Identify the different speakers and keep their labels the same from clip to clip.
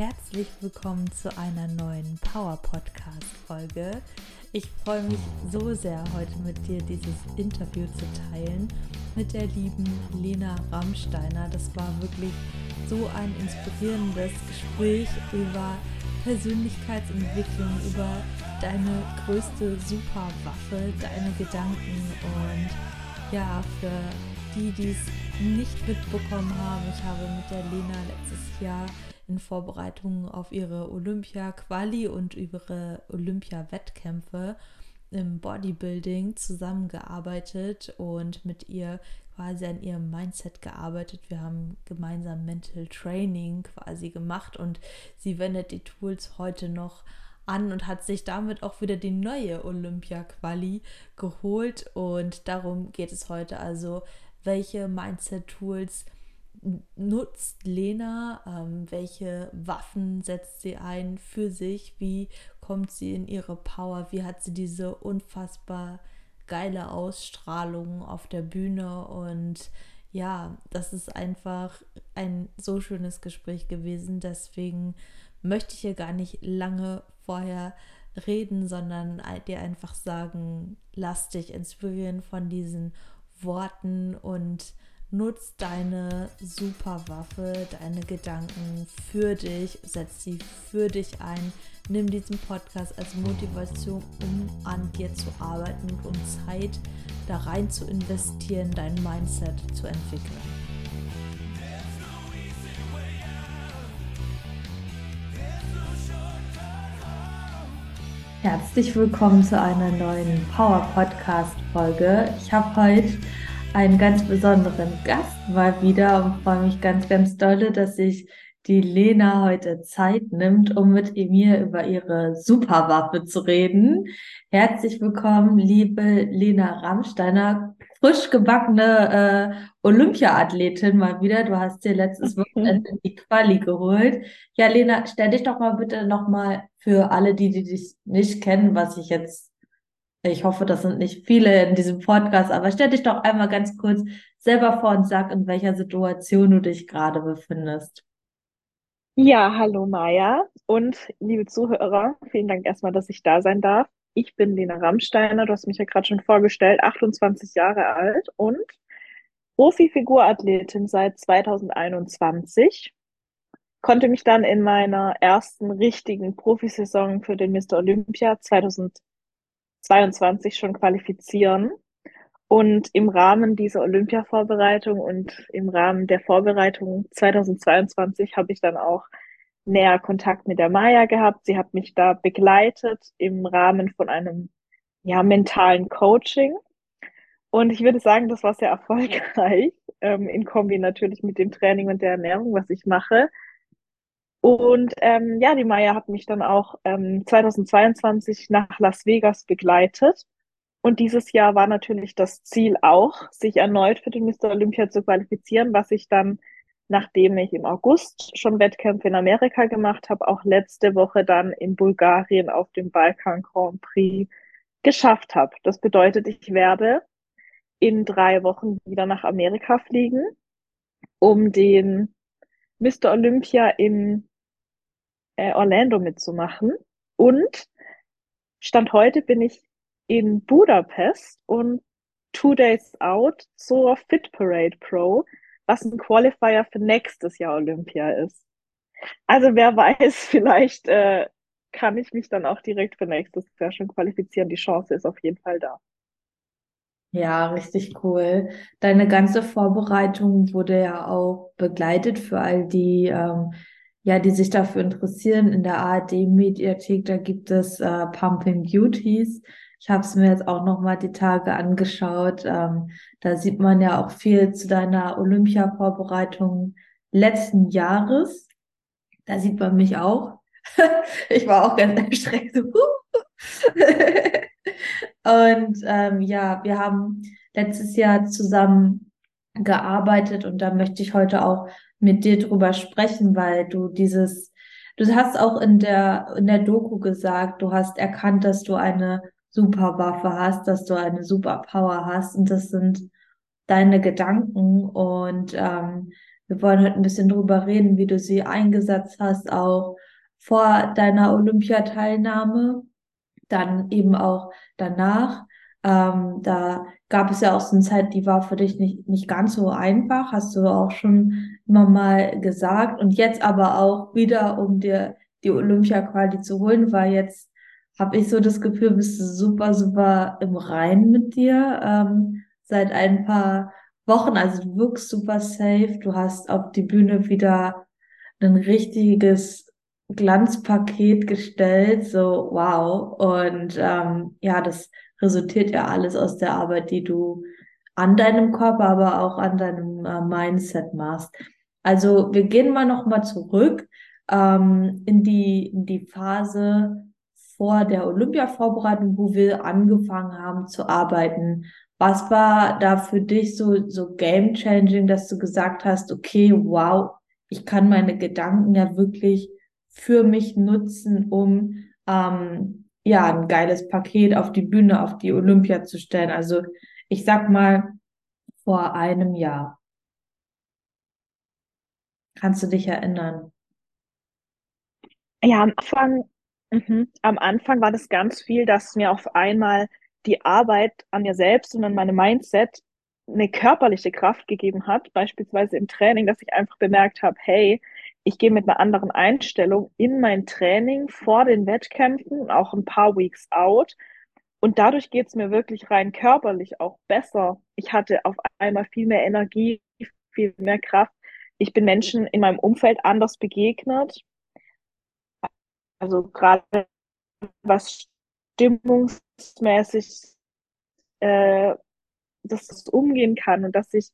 Speaker 1: herzlich willkommen zu einer neuen Power Podcast Folge. Ich freue mich so sehr, heute mit dir dieses Interview zu teilen mit der lieben Lena Rammsteiner. Das war wirklich so ein inspirierendes Gespräch über Persönlichkeitsentwicklung, über deine größte Superwaffe, deine Gedanken und ja, für die, die es nicht mitbekommen haben, ich habe mit der Lena letztes Jahr in Vorbereitung auf ihre Olympia-Quali und ihre Olympia-Wettkämpfe im Bodybuilding zusammengearbeitet und mit ihr quasi an ihrem Mindset gearbeitet. Wir haben gemeinsam Mental Training quasi gemacht und sie wendet die Tools heute noch an und hat sich damit auch wieder die neue Olympia-Quali geholt und darum geht es heute also, welche Mindset-Tools nutzt Lena? Ähm, welche Waffen setzt sie ein für sich? Wie kommt sie in ihre Power? Wie hat sie diese unfassbar geile Ausstrahlung auf der Bühne? Und ja, das ist einfach ein so schönes Gespräch gewesen. Deswegen möchte ich hier gar nicht lange vorher reden, sondern dir einfach sagen, lass dich inspirieren von diesen Worten und Nutz deine Superwaffe, deine Gedanken für dich, setz sie für dich ein. Nimm diesen Podcast als Motivation, um an dir zu arbeiten und Zeit da rein zu investieren, dein Mindset zu entwickeln. Herzlich willkommen zu einer neuen Power Podcast Folge. Ich habe heute einen ganz besonderen Gast mal wieder und freue mich ganz, ganz dolle, dass sich die Lena heute Zeit nimmt, um mit mir über ihre Superwaffe zu reden. Herzlich willkommen, liebe Lena Rammsteiner, frisch gebackene äh, Olympia-Athletin mal wieder. Du hast dir letztes Wochenende die Quali geholt. Ja, Lena, stell dich doch mal bitte nochmal für alle, die, die dich nicht kennen, was ich jetzt ich hoffe, das sind nicht viele in diesem Podcast, aber stell dich doch einmal ganz kurz selber vor und sag, in welcher Situation du dich gerade befindest.
Speaker 2: Ja, hallo Maja und liebe Zuhörer, vielen Dank erstmal, dass ich da sein darf. Ich bin Lena Rammsteiner, du hast mich ja gerade schon vorgestellt, 28 Jahre alt und Profi-Figurathletin seit 2021. Konnte mich dann in meiner ersten richtigen Profisaison für den Mr. Olympia 2020 22 schon qualifizieren. Und im Rahmen dieser Olympia-Vorbereitung und im Rahmen der Vorbereitung 2022 habe ich dann auch näher Kontakt mit der Maya gehabt. Sie hat mich da begleitet im Rahmen von einem ja, mentalen Coaching. Und ich würde sagen, das war sehr erfolgreich, ähm, in Kombi natürlich mit dem Training und der Ernährung, was ich mache. Und ähm, ja, die Maya hat mich dann auch ähm, 2022 nach Las Vegas begleitet. Und dieses Jahr war natürlich das Ziel auch, sich erneut für den Mr. Olympia zu qualifizieren, was ich dann, nachdem ich im August schon Wettkämpfe in Amerika gemacht habe, auch letzte Woche dann in Bulgarien auf dem Balkan Grand Prix geschafft habe. Das bedeutet, ich werde in drei Wochen wieder nach Amerika fliegen, um den Mr. Olympia in äh, Orlando mitzumachen. Und Stand heute bin ich in Budapest und two days out zur Fit Parade Pro, was ein Qualifier für nächstes Jahr Olympia ist. Also wer weiß, vielleicht äh, kann ich mich dann auch direkt für nächstes Jahr schon qualifizieren. Die Chance ist auf jeden Fall da.
Speaker 1: Ja, richtig cool. Deine ganze Vorbereitung wurde ja auch begleitet für all die ähm, ja, die sich dafür interessieren, in der ARD-Mediathek, da gibt es äh, Pumping Beauties. Ich habe es mir jetzt auch noch mal die Tage angeschaut. Ähm, da sieht man ja auch viel zu deiner Olympia-Vorbereitung letzten Jahres. Da sieht man mich auch. ich war auch ganz erschreckt. und ähm, ja, wir haben letztes Jahr zusammen gearbeitet und da möchte ich heute auch mit dir drüber sprechen, weil du dieses, du hast auch in der, in der Doku gesagt, du hast erkannt, dass du eine Superwaffe hast, dass du eine Superpower hast und das sind deine Gedanken und ähm, wir wollen heute ein bisschen drüber reden, wie du sie eingesetzt hast, auch vor deiner Olympiateilnahme, dann eben auch danach. Ähm, da gab es ja auch so eine Zeit, die war für dich nicht, nicht ganz so einfach, hast du auch schon immer mal gesagt. Und jetzt aber auch wieder, um dir die Olympia-Quali zu holen, weil jetzt habe ich so das Gefühl, bist du super, super im Reinen mit dir ähm, seit ein paar Wochen. Also du wirkst super safe. Du hast auf die Bühne wieder ein richtiges Glanzpaket gestellt. So wow. Und ähm, ja, das resultiert ja alles aus der Arbeit, die du an deinem Körper, aber auch an deinem äh, Mindset machst. Also wir gehen mal noch mal zurück ähm, in die in die Phase vor der Olympia-Vorbereitung, wo wir angefangen haben zu arbeiten. Was war da für dich so so game changing, dass du gesagt hast, okay, wow, ich kann meine Gedanken ja wirklich für mich nutzen, um ähm, ja, ein geiles Paket auf die Bühne, auf die Olympia zu stellen. Also ich sag mal vor einem Jahr. Kannst du dich erinnern?
Speaker 2: Ja, am Anfang, mhm, am Anfang war das ganz viel, dass mir auf einmal die Arbeit an mir selbst und an meinem Mindset eine körperliche Kraft gegeben hat, beispielsweise im Training, dass ich einfach bemerkt habe, hey, ich gehe mit einer anderen Einstellung in mein Training vor den Wettkämpfen, auch ein paar Weeks out. Und dadurch geht es mir wirklich rein körperlich auch besser. Ich hatte auf einmal viel mehr Energie, viel mehr Kraft. Ich bin Menschen in meinem Umfeld anders begegnet. Also gerade was stimmungsmäßig, äh, dass das umgehen kann und dass ich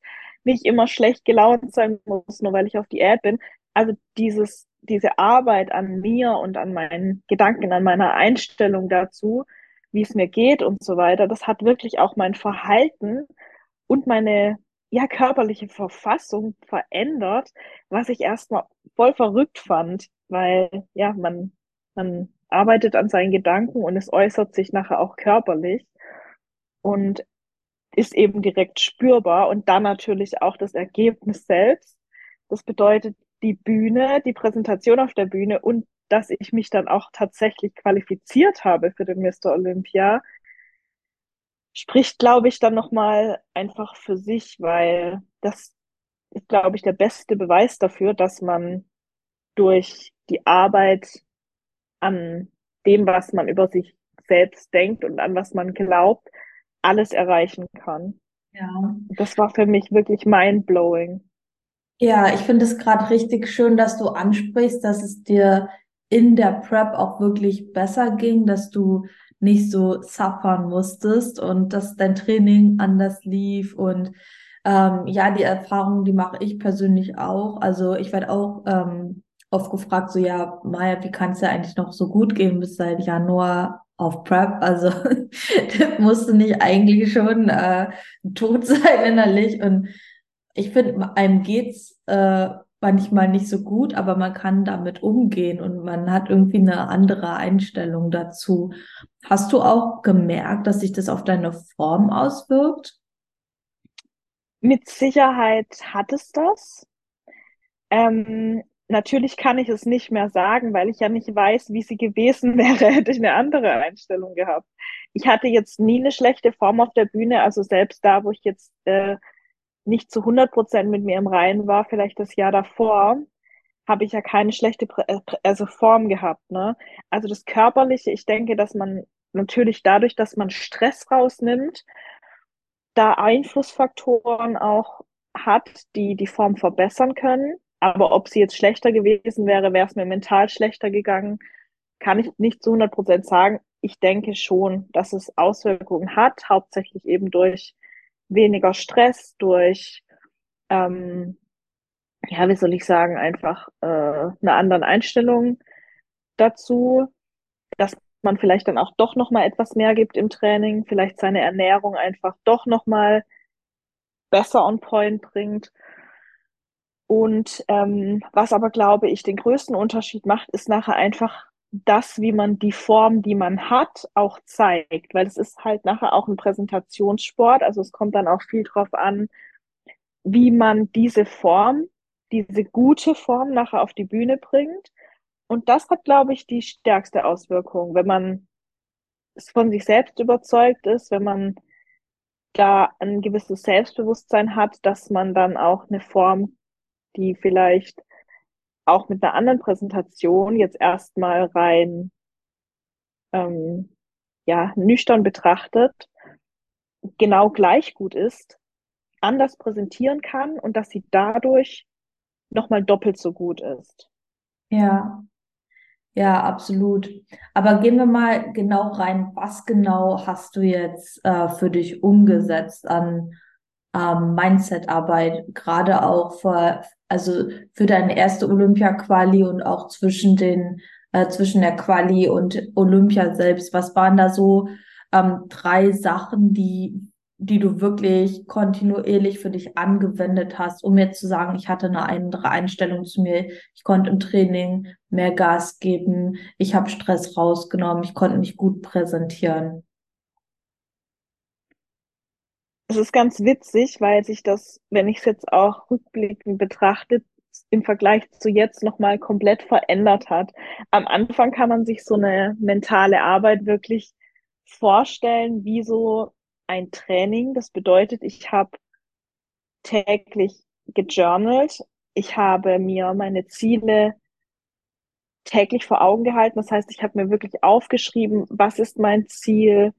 Speaker 2: nicht immer schlecht gelaunt sein muss, nur weil ich auf Diät bin also dieses, diese Arbeit an mir und an meinen Gedanken, an meiner Einstellung dazu, wie es mir geht und so weiter, das hat wirklich auch mein Verhalten und meine ja körperliche Verfassung verändert, was ich erstmal voll verrückt fand, weil ja, man, man arbeitet an seinen Gedanken und es äußert sich nachher auch körperlich und ist eben direkt spürbar und dann natürlich auch das Ergebnis selbst. Das bedeutet, die Bühne, die Präsentation auf der Bühne und dass ich mich dann auch tatsächlich qualifiziert habe für den Mr. Olympia, spricht, glaube ich, dann nochmal einfach für sich, weil das ist, glaube ich, der beste Beweis dafür, dass man durch die Arbeit an dem, was man über sich selbst denkt und an was man glaubt, alles erreichen kann. Ja. Das war für mich wirklich mind-blowing.
Speaker 1: Ja, ich finde es gerade richtig schön, dass du ansprichst, dass es dir in der Prep auch wirklich besser ging, dass du nicht so suffern musstest und dass dein Training anders lief und ähm, ja, die Erfahrung, die mache ich persönlich auch. Also ich werde auch ähm, oft gefragt, so ja, Maya, wie kann es ja eigentlich noch so gut gehen bis seit Januar auf Prep? Also musste nicht eigentlich schon äh, tot sein innerlich und ich finde, einem geht's äh, manchmal nicht so gut, aber man kann damit umgehen und man hat irgendwie eine andere Einstellung dazu. Hast du auch gemerkt, dass sich das auf deine Form auswirkt?
Speaker 2: Mit Sicherheit hat es das. Ähm, natürlich kann ich es nicht mehr sagen, weil ich ja nicht weiß, wie sie gewesen wäre, hätte ich eine andere Einstellung gehabt. Ich hatte jetzt nie eine schlechte Form auf der Bühne, also selbst da, wo ich jetzt äh, nicht zu 100 Prozent mit mir im Reinen war, vielleicht das Jahr davor, habe ich ja keine schlechte äh, also Form gehabt. Ne? Also das Körperliche, ich denke, dass man natürlich dadurch, dass man Stress rausnimmt, da Einflussfaktoren auch hat, die die Form verbessern können. Aber ob sie jetzt schlechter gewesen wäre, wäre es mir mental schlechter gegangen, kann ich nicht zu 100 Prozent sagen. Ich denke schon, dass es Auswirkungen hat, hauptsächlich eben durch weniger Stress, durch, ähm, ja, wie soll ich sagen, einfach äh, eine andere Einstellung dazu, dass man vielleicht dann auch doch noch mal etwas mehr gibt im Training, vielleicht seine Ernährung einfach doch noch mal besser on point bringt. Und ähm, was aber, glaube ich, den größten Unterschied macht, ist nachher einfach das, wie man die Form, die man hat, auch zeigt, weil es ist halt nachher auch ein Präsentationssport, also es kommt dann auch viel drauf an, wie man diese Form diese gute Form nachher auf die Bühne bringt. Und das hat, glaube ich, die stärkste Auswirkung, wenn man von sich selbst überzeugt ist, wenn man da ein gewisses Selbstbewusstsein hat, dass man dann auch eine Form, die vielleicht auch mit einer anderen Präsentation jetzt erstmal rein ähm, ja, nüchtern betrachtet, genau gleich gut ist, anders präsentieren kann und dass sie dadurch nochmal doppelt so gut ist.
Speaker 1: Ja, ja, absolut. Aber gehen wir mal genau rein. Was genau hast du jetzt äh, für dich umgesetzt an ähm, Mindset-Arbeit, gerade auch für, also für deine erste Olympia-Quali und auch zwischen den, äh, zwischen der Quali und Olympia selbst? Was waren da so ähm, drei Sachen, die die du wirklich kontinuierlich für dich angewendet hast, um jetzt zu sagen, ich hatte eine andere Einstellung zu mir, ich konnte im Training mehr Gas geben, ich habe Stress rausgenommen, ich konnte mich gut präsentieren.
Speaker 2: Es ist ganz witzig, weil sich das, wenn ich es jetzt auch rückblickend betrachte, im Vergleich zu jetzt nochmal komplett verändert hat. Am Anfang kann man sich so eine mentale Arbeit wirklich vorstellen, wie so ein Training. Das bedeutet, ich habe täglich gejournalt. Ich habe mir meine Ziele täglich vor Augen gehalten. Das heißt, ich habe mir wirklich aufgeschrieben, was ist mein Ziel.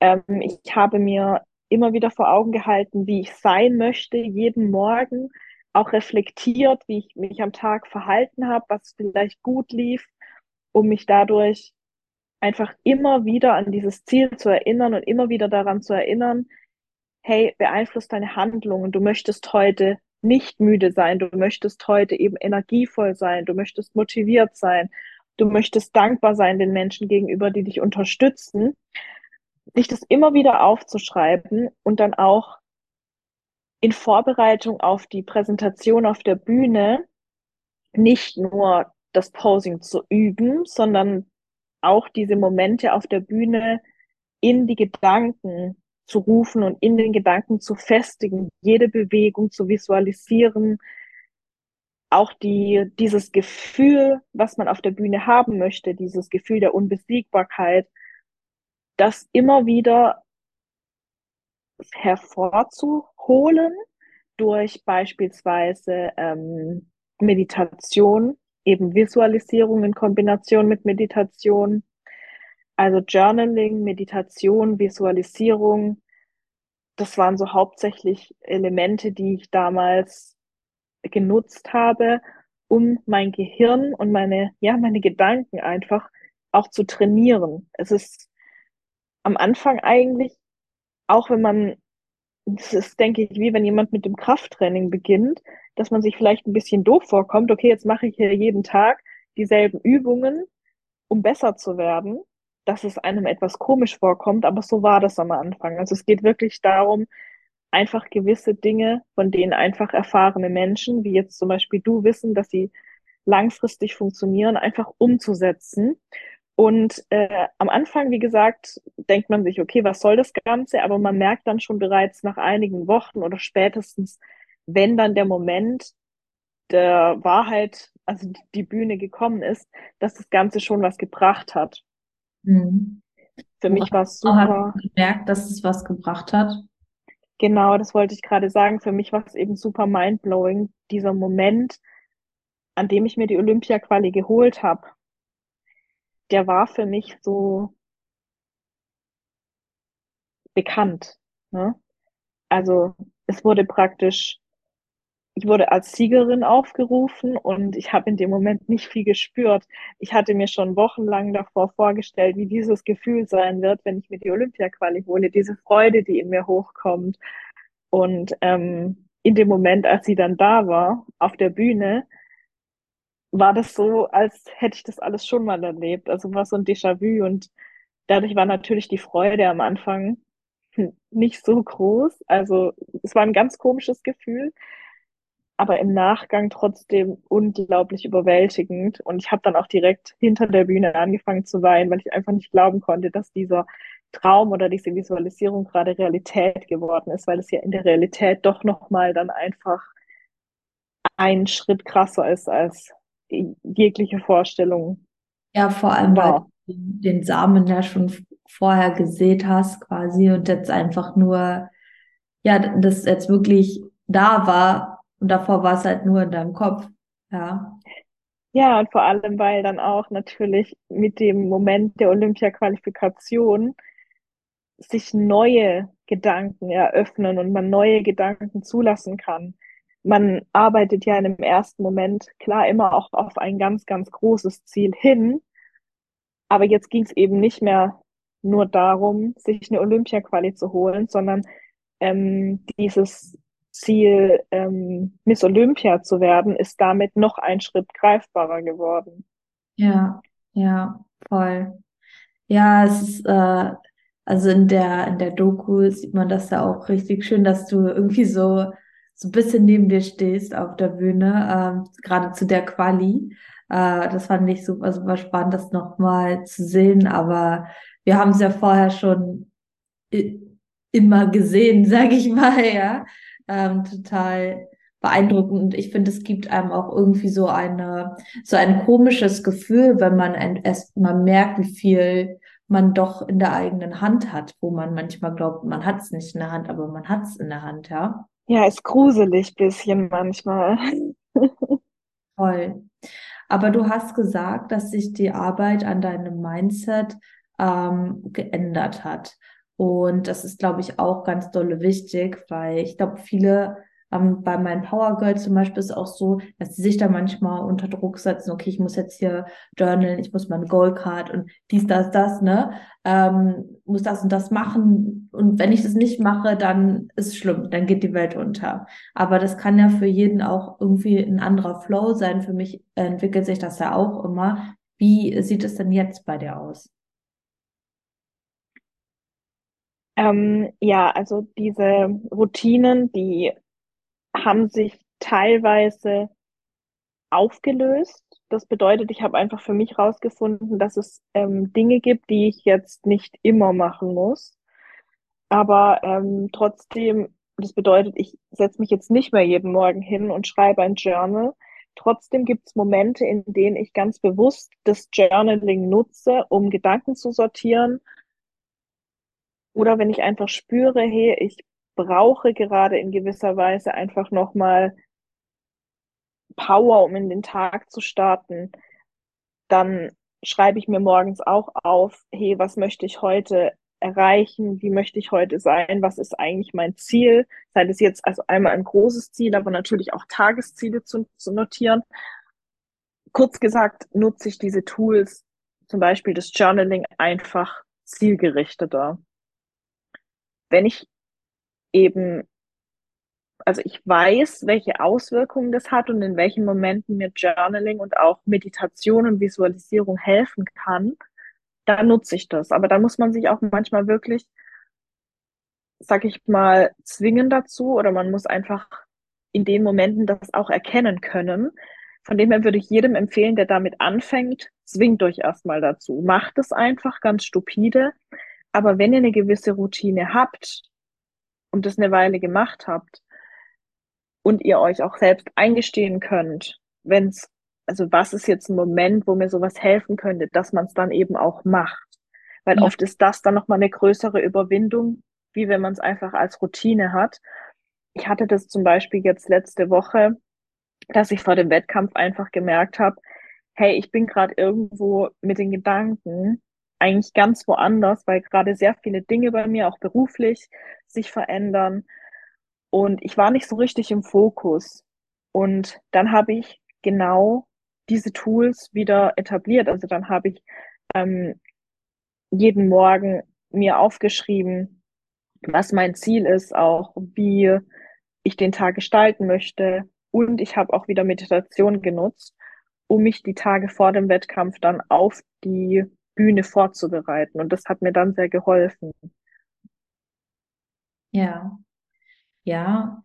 Speaker 2: Ähm, ich habe mir immer wieder vor Augen gehalten, wie ich sein möchte, jeden Morgen auch reflektiert, wie ich mich am Tag verhalten habe, was vielleicht gut lief, um mich dadurch einfach immer wieder an dieses Ziel zu erinnern und immer wieder daran zu erinnern, hey, beeinflusst deine Handlungen. Du möchtest heute nicht müde sein, du möchtest heute eben energievoll sein, du möchtest motiviert sein, du möchtest dankbar sein den Menschen gegenüber, die dich unterstützen. Sich das immer wieder aufzuschreiben und dann auch in Vorbereitung auf die Präsentation auf der Bühne nicht nur das Posing zu üben, sondern auch diese Momente auf der Bühne in die Gedanken zu rufen und in den Gedanken zu festigen, jede Bewegung zu visualisieren, auch die, dieses Gefühl, was man auf der Bühne haben möchte, dieses Gefühl der Unbesiegbarkeit, das immer wieder hervorzuholen durch beispielsweise ähm, Meditation, eben Visualisierung in Kombination mit Meditation. Also Journaling, Meditation, Visualisierung, das waren so hauptsächlich Elemente, die ich damals genutzt habe, um mein Gehirn und meine, ja, meine Gedanken einfach auch zu trainieren. Es ist am Anfang eigentlich, auch wenn man, das ist, denke ich, wie wenn jemand mit dem Krafttraining beginnt, dass man sich vielleicht ein bisschen doof vorkommt. Okay, jetzt mache ich hier jeden Tag dieselben Übungen, um besser zu werden, dass es einem etwas komisch vorkommt, aber so war das am Anfang. Also es geht wirklich darum, einfach gewisse Dinge, von denen einfach erfahrene Menschen, wie jetzt zum Beispiel du, wissen, dass sie langfristig funktionieren, einfach umzusetzen. Und äh, am Anfang, wie gesagt, denkt man sich, okay, was soll das Ganze? Aber man merkt dann schon bereits nach einigen Wochen oder spätestens wenn dann der Moment der Wahrheit, also die Bühne gekommen ist, dass das Ganze schon was gebracht hat. Mhm. Für mich war es super.
Speaker 1: gemerkt, dass es was gebracht hat.
Speaker 2: Genau, das wollte ich gerade sagen. Für mich war es eben super mindblowing, dieser Moment, an dem ich mir die Olympia-Quali geholt habe. Der war für mich so bekannt. Ne? Also es wurde praktisch ich wurde als Siegerin aufgerufen und ich habe in dem Moment nicht viel gespürt. Ich hatte mir schon wochenlang davor vorgestellt, wie dieses Gefühl sein wird, wenn ich mir die Olympia-Quali hole, diese Freude, die in mir hochkommt. Und ähm, in dem Moment, als sie dann da war, auf der Bühne, war das so, als hätte ich das alles schon mal erlebt. Also war so ein Déjà-vu und dadurch war natürlich die Freude am Anfang nicht so groß. Also es war ein ganz komisches Gefühl aber im Nachgang trotzdem unglaublich überwältigend. Und ich habe dann auch direkt hinter der Bühne angefangen zu weinen, weil ich einfach nicht glauben konnte, dass dieser Traum oder diese Visualisierung gerade Realität geworden ist, weil es ja in der Realität doch nochmal dann einfach einen Schritt krasser ist als jegliche Vorstellung.
Speaker 1: Ja, vor allem, weil du den Samen ja schon vorher gesät hast quasi und jetzt einfach nur, ja, das jetzt wirklich da war und davor war es halt nur in deinem Kopf. Ja.
Speaker 2: Ja, und vor allem, weil dann auch natürlich mit dem Moment der Olympia-Qualifikation sich neue Gedanken eröffnen und man neue Gedanken zulassen kann. Man arbeitet ja in dem ersten Moment klar immer auch auf ein ganz, ganz großes Ziel hin. Aber jetzt ging es eben nicht mehr nur darum, sich eine Olympia-Quali zu holen, sondern ähm, dieses Ziel, ähm, Miss Olympia zu werden, ist damit noch ein Schritt greifbarer geworden.
Speaker 1: Ja, ja, voll. Ja, es ist, äh, also in der, in der Doku sieht man das ja auch richtig schön, dass du irgendwie so, so ein bisschen neben dir stehst auf der Bühne, ähm, gerade zu der Quali. Äh, das fand ich super, super spannend, das nochmal zu sehen. Aber wir haben es ja vorher schon immer gesehen, sage ich mal, ja. Ähm, total beeindruckend. Und ich finde, es gibt einem auch irgendwie so eine, so ein komisches Gefühl, wenn man erst mal merkt, wie viel man doch in der eigenen Hand hat, wo man manchmal glaubt, man hat es nicht in der Hand, aber man hat es in der Hand, ja.
Speaker 2: Ja, ist gruselig bisschen manchmal.
Speaker 1: Toll. Aber du hast gesagt, dass sich die Arbeit an deinem Mindset ähm, geändert hat. Und das ist, glaube ich, auch ganz dolle wichtig, weil ich glaube, viele ähm, bei meinen Power Girls zum Beispiel ist es auch so, dass sie sich da manchmal unter Druck setzen, okay, ich muss jetzt hier journalen, ich muss meine Goalcard und dies, das, das, ne? Ähm, muss das und das machen. Und wenn ich das nicht mache, dann ist es schlimm, dann geht die Welt unter. Aber das kann ja für jeden auch irgendwie ein anderer Flow sein. Für mich entwickelt sich das ja auch immer. Wie sieht es denn jetzt bei dir aus?
Speaker 2: Ähm, ja, also diese Routinen, die haben sich teilweise aufgelöst. Das bedeutet, ich habe einfach für mich rausgefunden, dass es ähm, Dinge gibt, die ich jetzt nicht immer machen muss. Aber ähm, trotzdem, das bedeutet, ich setze mich jetzt nicht mehr jeden Morgen hin und schreibe ein Journal. Trotzdem gibt es Momente, in denen ich ganz bewusst das Journaling nutze, um Gedanken zu sortieren. Oder wenn ich einfach spüre, hey, ich brauche gerade in gewisser Weise einfach nochmal Power, um in den Tag zu starten, dann schreibe ich mir morgens auch auf, hey, was möchte ich heute erreichen? Wie möchte ich heute sein? Was ist eigentlich mein Ziel? Sei das jetzt also einmal ein großes Ziel, aber natürlich auch Tagesziele zu, zu notieren. Kurz gesagt, nutze ich diese Tools, zum Beispiel das Journaling, einfach zielgerichteter. Wenn ich eben, also ich weiß, welche Auswirkungen das hat und in welchen Momenten mir Journaling und auch Meditation und Visualisierung helfen kann, dann nutze ich das. Aber da muss man sich auch manchmal wirklich, sag ich mal, zwingen dazu oder man muss einfach in den Momenten das auch erkennen können. Von dem her würde ich jedem empfehlen, der damit anfängt, zwingt euch erstmal dazu. Macht es einfach ganz stupide. Aber wenn ihr eine gewisse Routine habt, und das eine Weile gemacht habt und ihr euch auch selbst eingestehen könnt, wenn es, also was ist jetzt ein Moment, wo mir sowas helfen könnte, dass man es dann eben auch macht. Weil ja. oft ist das dann nochmal eine größere Überwindung, wie wenn man es einfach als Routine hat. Ich hatte das zum Beispiel jetzt letzte Woche, dass ich vor dem Wettkampf einfach gemerkt habe, hey, ich bin gerade irgendwo mit den Gedanken eigentlich ganz woanders, weil gerade sehr viele Dinge bei mir, auch beruflich, sich verändern. Und ich war nicht so richtig im Fokus. Und dann habe ich genau diese Tools wieder etabliert. Also dann habe ich ähm, jeden Morgen mir aufgeschrieben, was mein Ziel ist, auch wie ich den Tag gestalten möchte. Und ich habe auch wieder Meditation genutzt, um mich die Tage vor dem Wettkampf dann auf die Bühne vorzubereiten. Und das hat mir dann sehr geholfen.
Speaker 1: Ja, ja,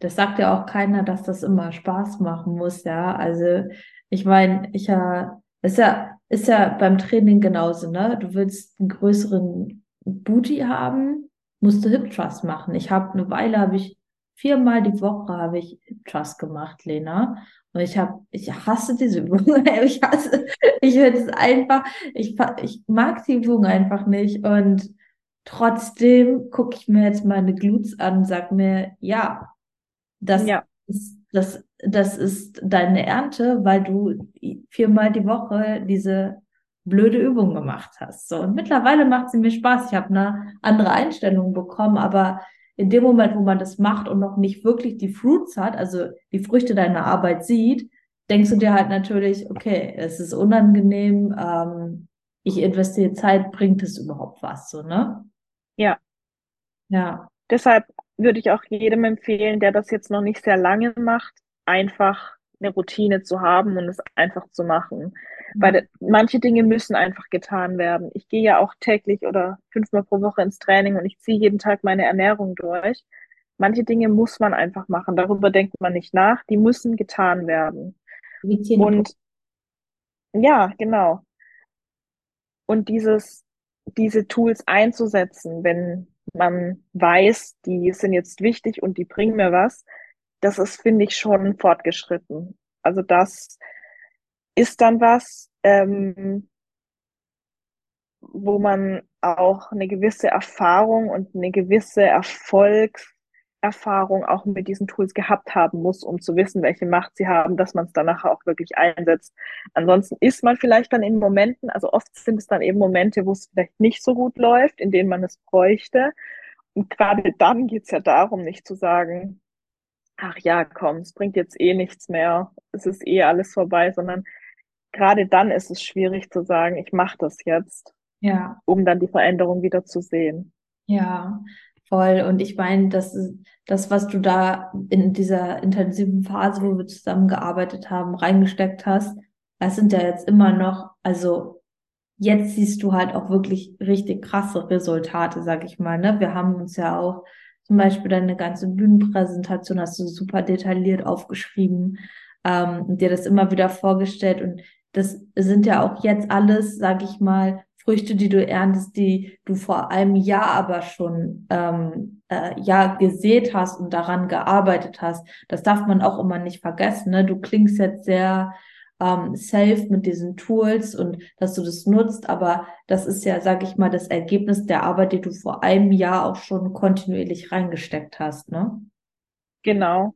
Speaker 1: das sagt ja auch keiner, dass das immer Spaß machen muss, ja. Also ich meine, ich ja, ist ja, ist ja beim Training genauso, ne? Du willst einen größeren Booty haben, musst du Hip Thrust machen. Ich habe eine Weile habe ich viermal die Woche habe ich Trust gemacht, Lena. Und ich habe, ich hasse diese Übung. Ich hasse, ich finde es einfach, ich, ich mag die Übung einfach nicht. Und trotzdem gucke ich mir jetzt meine Glutes an und sage mir, ja, das
Speaker 2: Ja.
Speaker 1: ist, das, das ist deine Ernte, weil du viermal die Woche diese blöde Übung gemacht hast. So, und mittlerweile macht sie mir Spaß. Ich habe eine andere Einstellung bekommen, aber in dem Moment, wo man das macht und noch nicht wirklich die Fruits hat, also die Früchte deiner Arbeit sieht, denkst du dir halt natürlich, okay, es ist unangenehm, ähm, ich investiere Zeit, bringt es überhaupt was, so, ne?
Speaker 2: Ja.
Speaker 1: Ja.
Speaker 2: Deshalb würde ich auch jedem empfehlen, der das jetzt noch nicht sehr lange macht, einfach eine Routine zu haben und es einfach zu machen. Weil manche Dinge müssen einfach getan werden. Ich gehe ja auch täglich oder fünfmal pro Woche ins Training und ich ziehe jeden Tag meine Ernährung durch. Manche Dinge muss man einfach machen. Darüber denkt man nicht nach. Die müssen getan werden. Und ja, genau. Und dieses, diese Tools einzusetzen, wenn man weiß, die sind jetzt wichtig und die bringen mir was, das ist, finde ich, schon fortgeschritten. Also das ist dann was, ähm, wo man auch eine gewisse Erfahrung und eine gewisse Erfolgserfahrung auch mit diesen Tools gehabt haben muss, um zu wissen, welche Macht sie haben, dass man es danach auch wirklich einsetzt. Ansonsten ist man vielleicht dann in Momenten, also oft sind es dann eben Momente, wo es vielleicht nicht so gut läuft, in denen man es bräuchte. Und gerade dann geht es ja darum, nicht zu sagen, ach ja, komm, es bringt jetzt eh nichts mehr, es ist eh alles vorbei, sondern gerade dann ist es schwierig zu sagen, ich mache das jetzt,
Speaker 1: Ja,
Speaker 2: um dann die Veränderung wieder zu sehen.
Speaker 1: ja, voll. Und ich meine, das ist das, was du da in dieser intensiven Phase, wo wir zusammengearbeitet haben, reingesteckt hast, das sind ja jetzt immer noch, also jetzt siehst du halt auch wirklich richtig krasse Resultate, sag ich mal, ne? Wir haben uns ja auch zum Beispiel deine ganze Bühnenpräsentation hast du super detailliert aufgeschrieben, ähm, und dir das immer wieder vorgestellt und das sind ja auch jetzt alles, sag ich mal, Früchte, die du erntest, die du vor einem Jahr aber schon ähm, äh, ja gesät hast und daran gearbeitet hast. Das darf man auch immer nicht vergessen. Ne? Du klingst jetzt sehr ähm, safe mit diesen Tools und dass du das nutzt, aber das ist ja, sag ich mal, das Ergebnis der Arbeit, die du vor einem Jahr auch schon kontinuierlich reingesteckt hast, ne?
Speaker 2: Genau.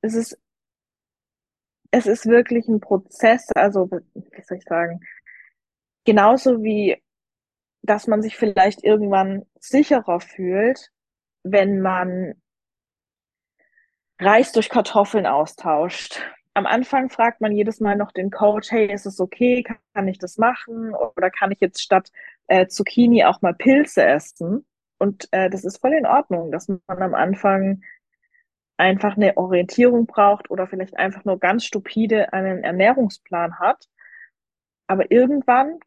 Speaker 2: Es ist, es ist wirklich ein Prozess, also wie soll ich sagen, genauso wie, dass man sich vielleicht irgendwann sicherer fühlt, wenn man Reis durch Kartoffeln austauscht. Am Anfang fragt man jedes Mal noch den Coach, hey, ist es okay? Kann ich das machen? Oder kann ich jetzt statt äh, Zucchini auch mal Pilze essen? Und äh, das ist voll in Ordnung, dass man am Anfang einfach eine Orientierung braucht oder vielleicht einfach nur ganz stupide einen Ernährungsplan hat. Aber irgendwann,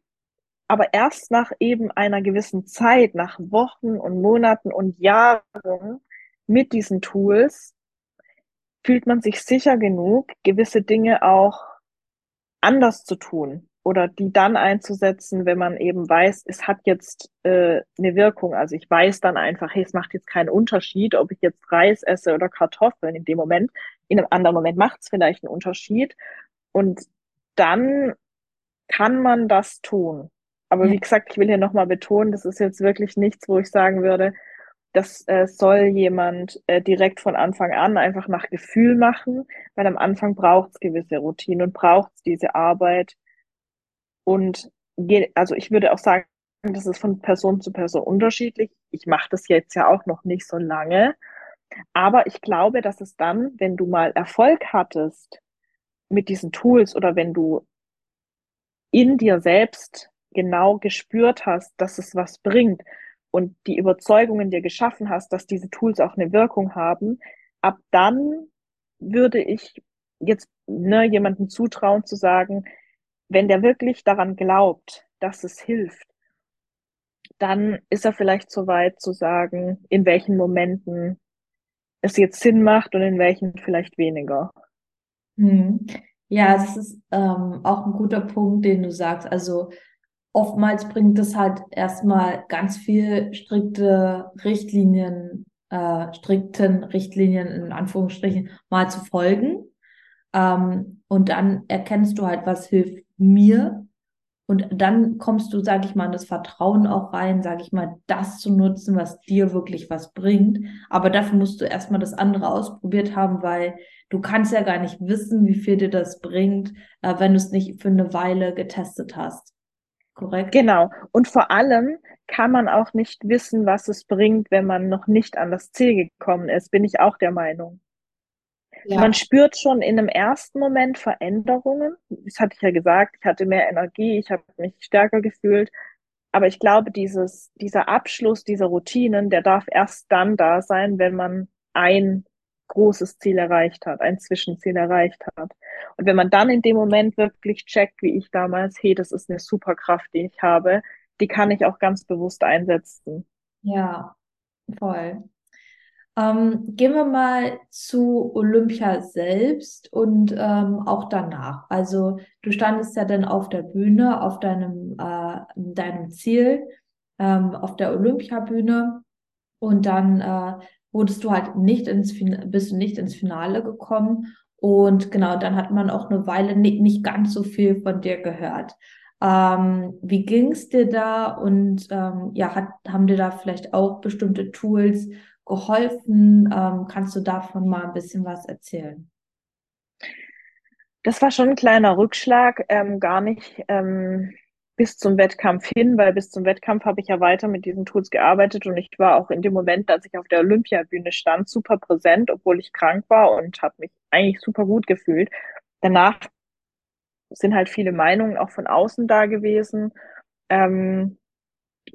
Speaker 2: aber erst nach eben einer gewissen Zeit, nach Wochen und Monaten und Jahren mit diesen Tools, fühlt man sich sicher genug, gewisse Dinge auch anders zu tun oder die dann einzusetzen, wenn man eben weiß, es hat jetzt äh, eine Wirkung. Also ich weiß dann einfach, hey, es macht jetzt keinen Unterschied, ob ich jetzt Reis esse oder Kartoffeln in dem Moment. In einem anderen Moment macht es vielleicht einen Unterschied. Und dann kann man das tun. Aber
Speaker 1: Ja.
Speaker 2: wie gesagt, ich will hier nochmal betonen, das ist jetzt wirklich nichts, wo ich sagen würde, das äh, soll jemand äh, direkt von Anfang an einfach nach Gefühl machen, weil am Anfang braucht es gewisse Routinen und braucht es diese Arbeit. Und je, also ich würde auch sagen, das ist von Person zu Person unterschiedlich. Ich mache das jetzt ja auch noch nicht so lange. Aber ich glaube, dass es dann, wenn du mal Erfolg hattest mit diesen Tools oder wenn du in dir selbst genau gespürt hast, dass es was bringt und die Überzeugung in dir geschaffen hast, dass diese Tools auch eine Wirkung haben, ab dann würde ich jetzt ne, jemandem zutrauen zu sagen, wenn der wirklich daran glaubt, dass es hilft, dann ist er vielleicht so weit zu sagen, in welchen Momenten es jetzt Sinn macht und in welchen vielleicht weniger.
Speaker 1: Hm. Ja, es ist ähm, auch ein guter Punkt, den du sagst. Also oftmals bringt es halt erstmal ganz viel strikte Richtlinien äh, strikten Richtlinien in Anführungsstrichen mal zu folgen. Ähm, und dann erkennst du halt, was hilft mir. Und dann kommst du, sag ich mal, in das Vertrauen auch rein, sag ich mal, das zu nutzen, was dir wirklich was bringt. Aber dafür musst du erstmal das andere ausprobiert haben, weil du kannst ja gar nicht wissen, wie viel dir das bringt, äh, wenn du es nicht für eine Weile getestet hast. Korrekt?
Speaker 2: Genau. Und vor allem kann man auch nicht wissen, was es bringt, wenn man noch nicht an das Ziel gekommen ist, bin ich auch der Meinung. Ja. Man spürt schon in einem ersten Moment Veränderungen. Das hatte ich ja gesagt, ich hatte mehr Energie, ich habe mich stärker gefühlt. Aber ich glaube, dieses, dieser Abschluss dieser Routinen, der darf erst dann da sein, wenn man ein großes Ziel erreicht hat, ein Zwischenziel erreicht hat. Und wenn man dann in dem Moment wirklich checkt, wie ich damals, hey, das ist eine Superkraft, die ich habe, die kann ich auch ganz bewusst einsetzen.
Speaker 1: Ja, voll. Ähm, gehen wir mal zu Olympia selbst und ähm, auch danach. Also du standest ja dann auf der Bühne, auf deinem, äh, deinem Ziel, ähm, auf der Olympiabühne und dann äh, wurdest du halt nicht ins fin bist du nicht ins Finale gekommen und genau, dann hat man auch eine Weile nicht, nicht ganz so viel von dir gehört. Ähm, wie ging es dir da und ähm, ja, hat, haben dir da vielleicht auch bestimmte Tools geholfen? Ähm, kannst du davon mal ein bisschen was erzählen?
Speaker 2: Das war schon ein kleiner Rückschlag, ähm, gar nicht ähm, bis zum Wettkampf hin, weil bis zum Wettkampf habe ich ja weiter mit diesen Tools gearbeitet und ich war auch in dem Moment, als ich auf der Olympiabühne stand, super präsent, obwohl ich krank war und habe mich eigentlich super gut gefühlt. Danach sind halt viele Meinungen auch von außen da gewesen. Ähm,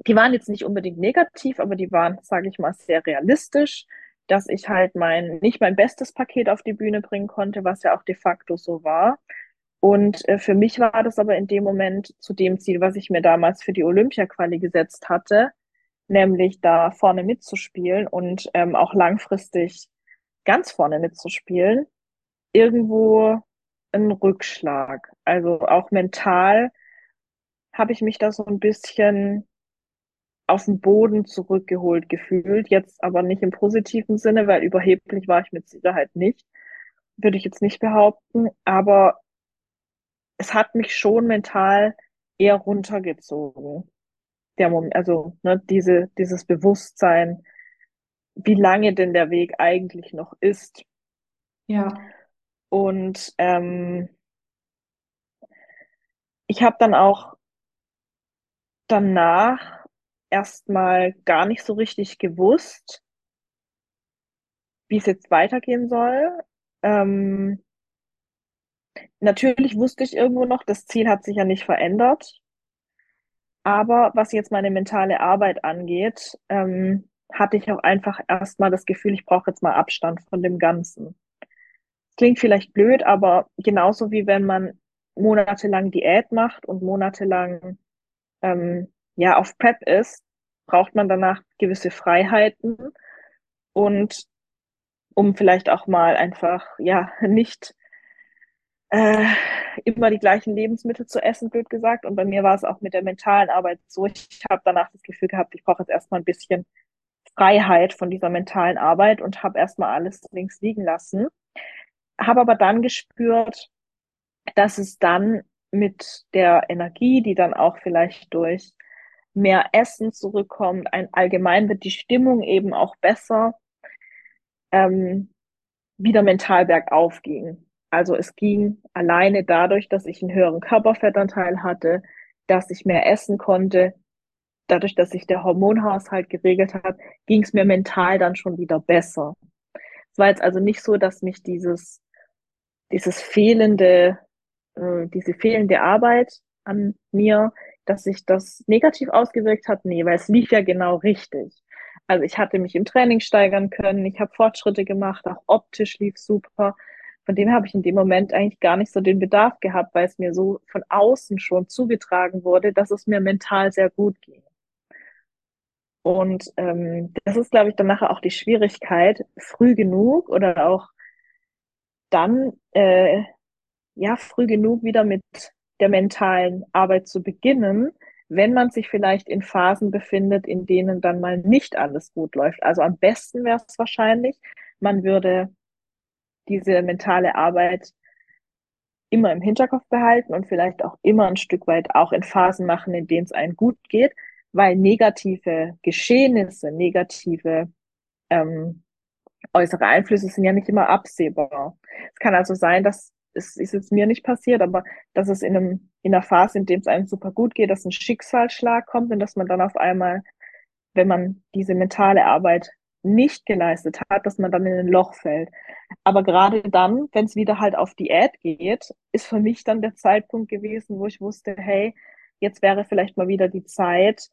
Speaker 2: die waren jetzt nicht unbedingt negativ, aber die waren, sage ich mal, sehr realistisch, dass ich halt mein, nicht mein bestes Paket auf die Bühne bringen konnte, was ja auch de facto so war. Und äh, für mich war das aber in dem Moment zu dem Ziel, was ich mir damals für die Olympia-Quali gesetzt hatte, nämlich da vorne mitzuspielen und ähm, auch langfristig ganz vorne mitzuspielen, irgendwo ein Rückschlag. Also auch mental habe ich mich da so ein bisschen auf den Boden zurückgeholt gefühlt. Jetzt aber nicht im positiven Sinne, weil überheblich war ich mit Sicherheit nicht. Würde ich jetzt nicht behaupten. Aber es hat mich schon mental eher runtergezogen. Der Moment, also ne, diese, dieses Bewusstsein, wie lange denn der Weg eigentlich noch ist.
Speaker 1: Ja.
Speaker 2: Und ähm, ich habe dann auch danach erstmal gar nicht so richtig gewusst, wie es jetzt weitergehen soll. Ähm, natürlich wusste ich irgendwo noch, das Ziel hat sich ja nicht verändert. Aber was jetzt meine mentale Arbeit angeht, ähm, hatte ich auch einfach erstmal das Gefühl, ich brauche jetzt mal Abstand von dem Ganzen. Klingt vielleicht blöd, aber genauso wie wenn man monatelang Diät macht und monatelang ähm, ja auf Prep ist, braucht man danach gewisse Freiheiten und um vielleicht auch mal einfach ja nicht äh, immer die gleichen Lebensmittel zu essen, blöd gesagt. Und bei mir war es auch mit der mentalen Arbeit so. Ich habe danach das Gefühl gehabt, ich brauche jetzt erstmal ein bisschen Freiheit von dieser mentalen Arbeit und habe erstmal alles links liegen lassen. Habe aber dann gespürt, dass es dann mit der Energie, die dann auch vielleicht durch mehr Essen zurückkommt, ein, allgemein wird die Stimmung eben auch besser, ähm, wieder mental bergauf ging. Also es ging alleine dadurch, dass ich einen höheren Körperfettanteil hatte, dass ich mehr essen konnte, dadurch, dass sich der Hormonhaushalt geregelt hat, ging es mir mental dann schon wieder besser. Es war jetzt also nicht so, dass mich dieses, dieses fehlende, äh, diese fehlende Arbeit an mir dass sich das negativ ausgewirkt hat? Nee, weil es lief ja genau richtig. Also ich hatte mich im Training steigern können, ich habe Fortschritte gemacht, auch optisch lief super. Von dem habe ich in dem Moment eigentlich gar nicht so den Bedarf gehabt, weil es mir so von außen schon zugetragen wurde, dass es mir mental sehr gut ging. Und ähm, das ist, glaube ich, dann nachher auch die Schwierigkeit, früh genug oder auch dann äh, ja früh genug wieder mit der mentalen Arbeit zu beginnen, wenn man sich vielleicht in Phasen befindet, in denen dann mal nicht alles gut läuft. Also am besten wäre es wahrscheinlich, man würde diese mentale Arbeit immer im Hinterkopf behalten und vielleicht auch immer ein Stück weit auch in Phasen machen, in denen es einem gut geht, weil negative Geschehnisse, negative ähm, äußere Einflüsse sind ja nicht immer absehbar. Es kann also sein, dass es ist jetzt mir nicht passiert, aber dass es in einem in einer Phase, in dem es einem super gut geht, dass ein Schicksalsschlag kommt und dass man dann auf einmal, wenn man diese mentale Arbeit nicht geleistet hat, dass man dann in ein Loch fällt. Aber gerade dann, wenn es wieder halt auf Diät geht, ist für mich dann der Zeitpunkt gewesen, wo ich wusste, hey, jetzt wäre vielleicht mal wieder die Zeit,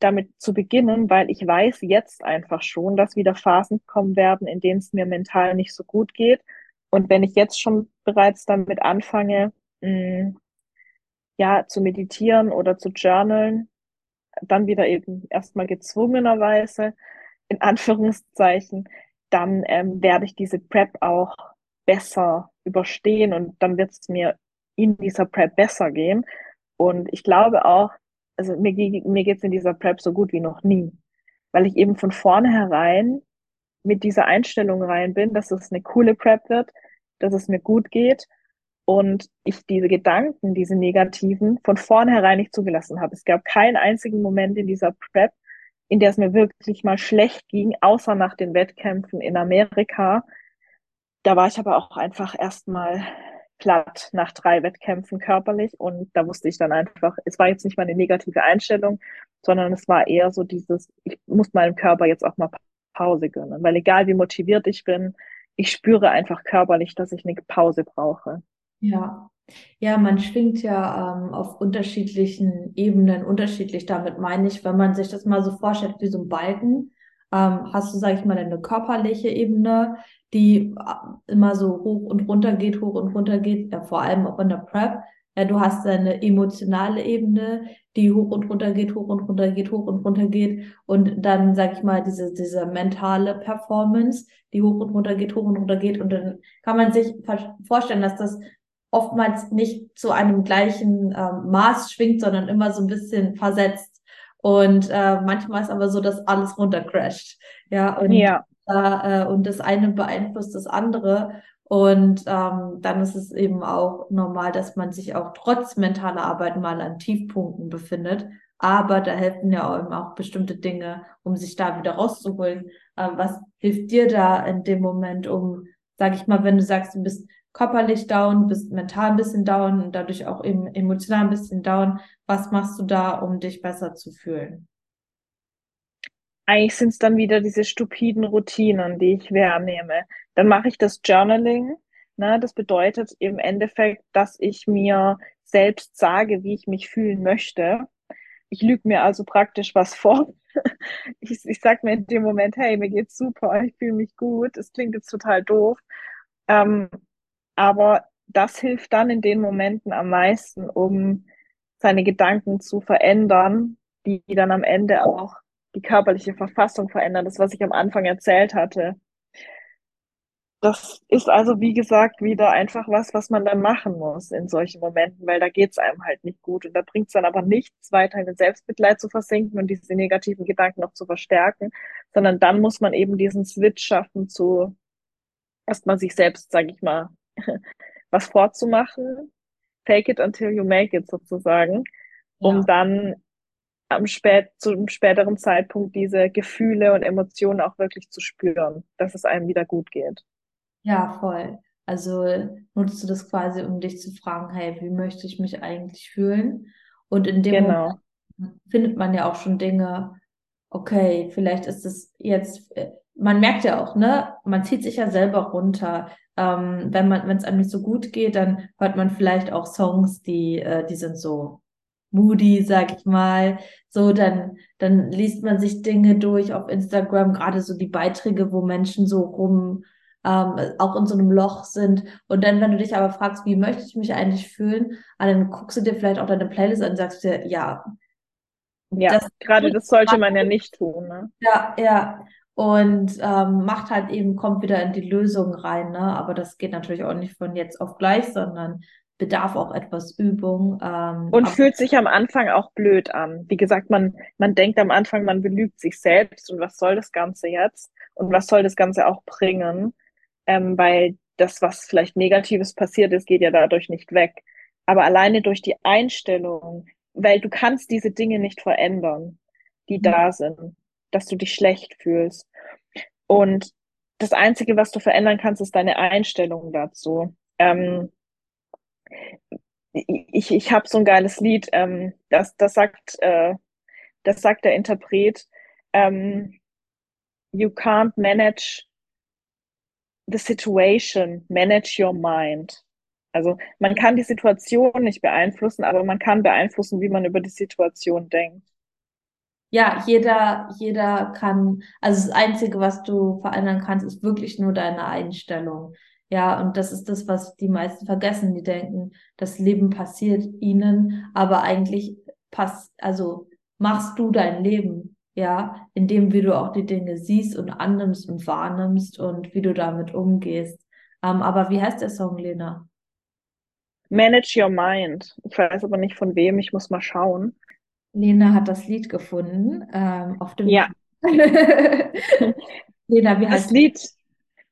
Speaker 2: damit zu beginnen, weil ich weiß jetzt einfach schon, dass wieder Phasen kommen werden, in denen es mir mental nicht so gut geht. Und wenn ich jetzt schon bereits damit anfange, mh, mm, ja, zu meditieren oder zu journalen, dann wieder eben erstmal gezwungenerweise, in Anführungszeichen, dann ähm, werde ich diese Prep auch besser überstehen und dann wird es mir in dieser Prep besser gehen. Und ich glaube auch, also mir, mir geht es in dieser Prep so gut wie noch nie, weil ich eben von vornherein mit dieser Einstellung rein bin, dass es eine coole Prep wird, dass es mir gut geht und ich diese Gedanken, diese negativen, von vornherein nicht zugelassen habe. Es gab keinen einzigen Moment in dieser Prep, in der es mir wirklich mal schlecht ging, außer nach den Wettkämpfen in Amerika. Da war ich aber auch einfach erstmal platt nach drei Wettkämpfen körperlich und da wusste ich dann einfach, es war jetzt nicht mal eine negative Einstellung, sondern es war eher so dieses, ich muss meinem Körper jetzt auch mal Pause gönnen, weil egal wie motiviert ich bin, ich spüre einfach körperlich, dass ich eine Pause brauche.
Speaker 1: Ja, ja, man schwingt ja ähm, auf unterschiedlichen Ebenen unterschiedlich. Damit meine ich, wenn man sich das mal so vorstellt wie so ein Balken, ähm, hast du, sage ich mal, eine körperliche Ebene, die äh, immer so hoch und runter geht, hoch und runter geht, ja, vor allem auch in der Prep. Ja, du hast eine emotionale Ebene, die hoch und runter geht, hoch und runter geht, hoch und runter geht. Und dann, sag ich mal, diese, diese mentale Performance, die hoch und runter geht, hoch und runter geht. Und dann kann man sich vorstellen, dass das oftmals nicht zu einem gleichen ähm, Maß schwingt, sondern immer so ein bisschen versetzt. Und äh, manchmal ist aber so, dass alles runtercrasht. Ja, und, ja. Äh, und das eine beeinflusst das andere. Und ähm, dann ist es eben auch normal, dass man sich auch trotz mentaler Arbeit mal an Tiefpunkten befindet. Aber da helfen ja auch, auch bestimmte Dinge, um sich da wieder rauszuholen. Ähm, was hilft dir da in dem Moment, um, sag ich mal, wenn du sagst, du bist körperlich down, bist mental ein bisschen down und dadurch auch eben emotional ein bisschen down. Was machst du da, um dich besser zu fühlen?
Speaker 2: Eigentlich sind es dann wieder diese stupiden Routinen, die ich wahrnehme. Dann mache ich das Journaling. Ne? Das bedeutet im Endeffekt, dass ich mir selbst sage, wie ich mich fühlen möchte. Ich lüge mir also praktisch was vor. Ich, ich sage mir in dem Moment, hey, mir geht's super, ich fühle mich gut. Es klingt jetzt total doof. Ähm, aber das hilft dann in den Momenten am meisten, um seine Gedanken zu verändern, die dann am Ende auch die körperliche Verfassung verändern. Das, was ich am Anfang erzählt hatte. Das ist also, wie gesagt, wieder einfach was, was man dann machen muss in solchen Momenten, weil da geht es einem halt nicht gut. Und da bringt es dann aber nichts, weiter in den Selbstmitleid zu versinken und diese negativen Gedanken noch zu verstärken, sondern dann muss man eben diesen Switch schaffen zu erstmal sich selbst, sage ich mal, was vorzumachen, fake it until you make it sozusagen, um ja. dann am spät, zu einem späteren Zeitpunkt diese Gefühle und Emotionen auch wirklich zu spüren, dass es einem wieder gut geht.
Speaker 1: Ja, voll. Also nutzt du das quasi, um dich zu fragen, hey, wie möchte ich mich eigentlich fühlen? Und in dem genau. Moment findet man ja auch schon Dinge, okay, vielleicht ist es jetzt, äh, man merkt ja auch, ne, man zieht sich ja selber runter. Ähm, wenn man, wenn es einem nicht so gut geht, dann hört man vielleicht auch Songs, die, äh, die sind so moody, sag ich mal. So, dann, dann liest man sich Dinge durch auf Instagram, gerade so die Beiträge, wo Menschen so rum, ähm, auch in so einem Loch sind. Und dann, wenn du dich aber fragst, wie möchte ich mich eigentlich fühlen, ah, dann guckst du dir vielleicht auch deine Playlist an und sagst dir, ja.
Speaker 2: Ja, das, gerade das sollte man ja nicht tun. Ne?
Speaker 1: Ja, ja und ähm, macht halt eben, kommt wieder in die Lösung rein, ne? Aber das geht natürlich auch nicht von jetzt auf gleich, sondern bedarf auch etwas Übung. Ähm,
Speaker 2: und fühlt sich am Anfang auch blöd an. Wie gesagt, man, man denkt am Anfang, man belügt sich selbst und was soll das Ganze jetzt? Und was soll das Ganze auch bringen? Ähm, weil das, was vielleicht Negatives passiert ist, geht ja dadurch nicht weg. Aber alleine durch die Einstellung, weil du kannst diese Dinge nicht verändern, die mhm. da sind, dass du dich schlecht fühlst. Und das Einzige, was du verändern kannst, ist deine Einstellung dazu. Ähm, ich ich habe so ein geiles Lied, ähm, das, das, sagt, äh, das sagt der Interpret, ähm, you can't manage the situation, manage your mind. Also man kann die Situation nicht beeinflussen, aber man kann beeinflussen, wie man über die Situation denkt.
Speaker 1: Ja, jeder, jeder kann, also das Einzige, was du verändern kannst, ist wirklich nur deine Einstellung. Ja, und das ist das, was die meisten vergessen. Die denken, das Leben passiert ihnen, aber eigentlich passt, also machst du dein Leben, ja, indem wie du auch die Dinge siehst und annimmst und wahrnimmst und wie du damit umgehst. Ähm, aber wie heißt der Song, Lena?
Speaker 2: Manage Your Mind. Ich weiß aber nicht von wem, ich muss mal schauen.
Speaker 1: Lena hat das Lied gefunden ähm, auf dem.
Speaker 2: Ja.
Speaker 1: Lena, wie heißt
Speaker 2: das Lied?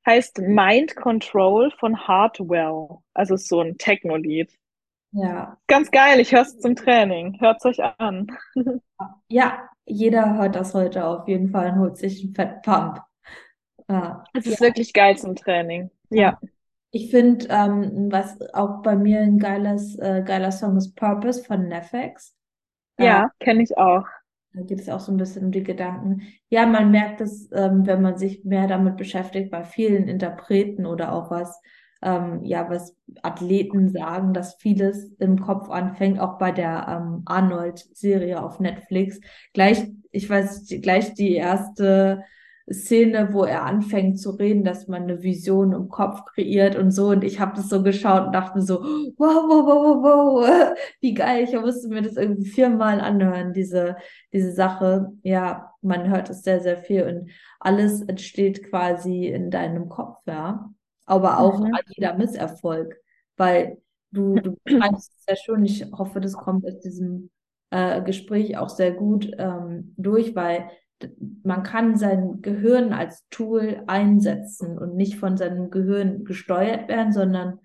Speaker 2: Heißt Mind Control von Hardwell. Also so ein Techno-Lied.
Speaker 1: Ja.
Speaker 2: Ganz geil, ich höre es zum Training. Hört es euch an.
Speaker 1: Ja, jeder hört das heute auf jeden Fall und holt sich einen Fettpump.
Speaker 2: Ja. Es ist ja. wirklich geil zum Training. Ja.
Speaker 1: Ich finde, ähm, was auch bei mir ein geiles, äh, geiler Song ist Purpose von Nefex.
Speaker 2: Ja, äh, kenne ich auch.
Speaker 1: Da geht es auch so ein bisschen um die Gedanken. Ja, man merkt es, ähm, wenn man sich mehr damit beschäftigt, bei vielen Interpreten oder auch was, ähm, ja, was Athleten sagen, dass vieles im Kopf anfängt, auch bei der ähm, Arnold-Serie auf Netflix. Gleich, ich weiß, gleich die erste Szene, wo er anfängt zu reden, dass man eine Vision im Kopf kreiert und so. Und ich habe das so geschaut und dachte mir so, wow, wow, wow, wow, wow, wie geil. Ich musste mir das irgendwie viermal anhören, diese, diese Sache. Ja, man hört es sehr, sehr viel und alles entsteht quasi in deinem Kopf, ja. Aber auch mhm. jeder Misserfolg, weil du, du beschreibst es ja schon. Ich hoffe, das kommt aus diesem äh, Gespräch auch sehr gut ähm, durch, weil man kann sein Gehirn als Tool einsetzen und nicht von seinem Gehirn gesteuert werden, sondern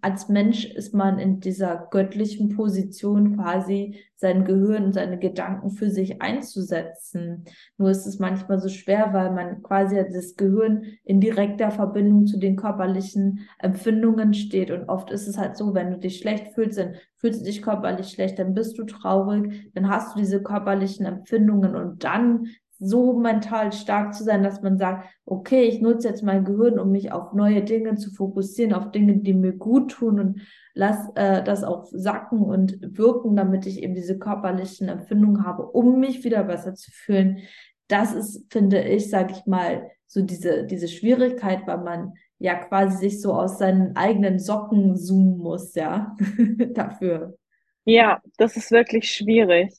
Speaker 1: als Mensch ist man in dieser göttlichen Position quasi sein Gehirn und seine Gedanken für sich einzusetzen. Nur ist es manchmal so schwer, weil man quasi das Gehirn in direkter Verbindung zu den körperlichen Empfindungen steht. Und oft ist es halt so, wenn du dich schlecht fühlst, dann fühlst du dich körperlich schlecht, dann bist du traurig, dann hast du diese körperlichen Empfindungen und dann so mental stark zu sein, dass man sagt, okay, ich nutze jetzt mein Gehirn, um mich auf neue Dinge zu fokussieren, auf Dinge, die mir gut tun und lass äh, das auch sacken und wirken, damit ich eben diese körperlichen Empfindungen habe, um mich wieder besser zu fühlen. Das ist, finde ich, sage ich mal, so diese, diese Schwierigkeit, weil man ja quasi sich so aus seinen eigenen Socken zoomen muss, ja, dafür.
Speaker 2: Ja, das ist wirklich schwierig.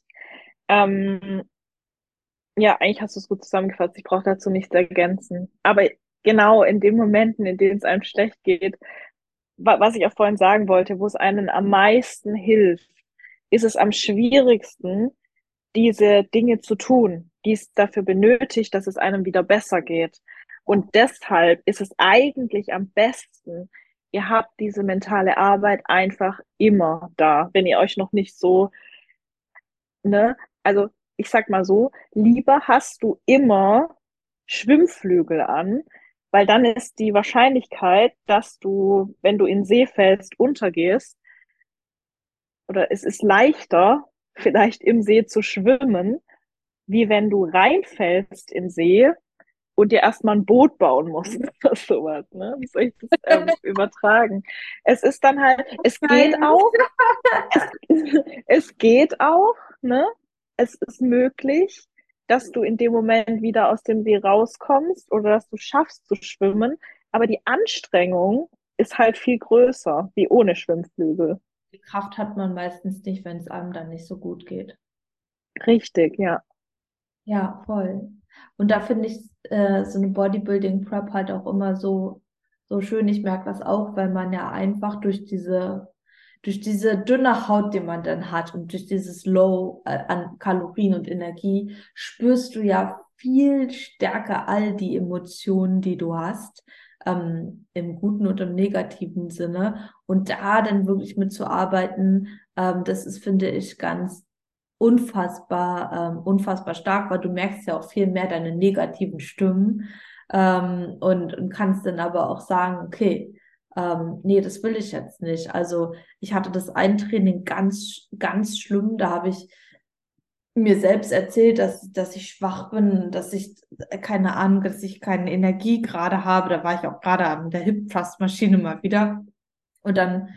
Speaker 2: Ähm, ja, eigentlich hast du es gut zusammengefasst. Ich brauche dazu nichts ergänzen. Aber genau in den Momenten, in denen es einem schlecht geht, was ich auch vorhin sagen wollte, wo es einem am meisten hilft, ist es am schwierigsten, diese Dinge zu tun, die es dafür benötigt, dass es einem wieder besser geht. Und deshalb ist es eigentlich am besten, ihr habt diese mentale Arbeit einfach immer da, wenn ihr euch noch nicht so, ne, also ich sag mal so, lieber hast du immer Schwimmflügel an, weil dann ist die Wahrscheinlichkeit, dass du, wenn du in See fällst, untergehst, oder es ist leichter, vielleicht im See zu schwimmen, wie wenn du reinfällst in See und dir erstmal ein Boot bauen musst oder sowas. Ne? Wie soll ich das ähm, übertragen? Es ist dann halt, es geht auch, es, es geht auch, ne? Es ist möglich, dass du in dem Moment wieder aus dem See rauskommst oder dass du schaffst zu schwimmen. Aber die Anstrengung ist halt viel größer, wie ohne Schwimmflügel.
Speaker 1: Die Kraft hat man meistens nicht, wenn es einem dann nicht so gut geht.
Speaker 2: Richtig, ja.
Speaker 1: Ja, voll. Und da finde ich äh, so eine Bodybuilding Prep halt auch immer so, so schön. Ich merke das auch, weil man ja einfach durch diese durch diese dünne Haut, die man dann hat und durch dieses Low äh, an Kalorien und Energie, spürst du ja viel stärker all die Emotionen, die du hast, ähm, im guten und im negativen Sinne. Und da dann wirklich mitzuarbeiten, ähm, das ist, finde ich, ganz unfassbar, ähm, unfassbar stark, weil du merkst ja auch viel mehr deine negativen Stimmen ähm, und, und kannst dann aber auch sagen, okay, ähm, nee, das will ich jetzt nicht. Also ich hatte das Eintraining ganz, ganz schlimm. Da habe ich mir selbst erzählt, dass, dass ich schwach bin, dass ich keine Ahnung, dass ich keine Energie gerade habe. Da war ich auch gerade an der Hip Thrust Maschine mal wieder. Und dann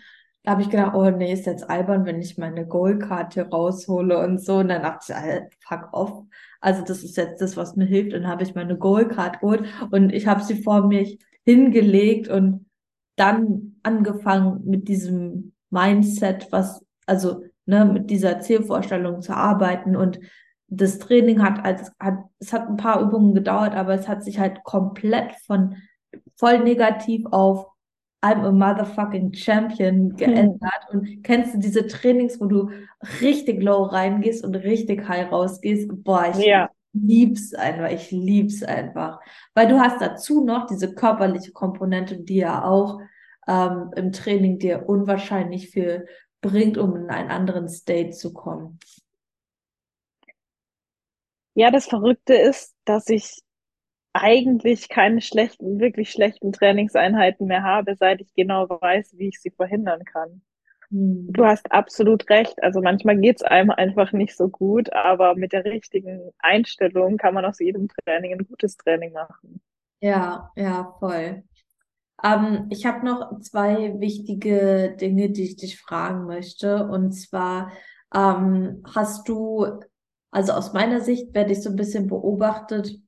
Speaker 1: habe ich gedacht, oh nee, ist jetzt albern, wenn ich meine Goalkarte raushole und so. Und dann dachte ich, Alter, fuck off. Also das ist jetzt das, was mir hilft. Und dann habe ich meine Goalcard geholt und ich habe sie vor mich hingelegt und dann angefangen mit diesem Mindset, was, also ne, mit dieser Zielvorstellung zu arbeiten und das Training hat, als, hat, es hat ein paar Übungen gedauert, aber es hat sich halt komplett von voll negativ auf I'm a motherfucking champion hm. geändert. Hm. Und kennst du diese Trainings, wo du richtig low reingehst und richtig high rausgehst? Boah, ich ja. Lieb's einfach. Ich lieb's einfach. Weil du hast dazu noch diese körperliche Komponente, die ja auch ähm, im Training dir unwahrscheinlich viel bringt, um in einen anderen State zu kommen.
Speaker 2: Ja, das Verrückte ist, dass ich eigentlich keine schlechten, wirklich schlechten Trainingseinheiten mehr habe, seit ich genau weiß, wie ich sie verhindern kann. Hm. Du hast absolut recht. Also manchmal geht es einem einfach nicht so gut, aber mit der richtigen Einstellung kann man aus jedem Training ein gutes Training machen.
Speaker 1: Ja, ja, voll. Ähm, ich habe noch zwei wichtige Dinge, die ich dich fragen möchte. Und zwar ähm, hast du, also aus meiner Sicht werde ich so ein bisschen beobachtet,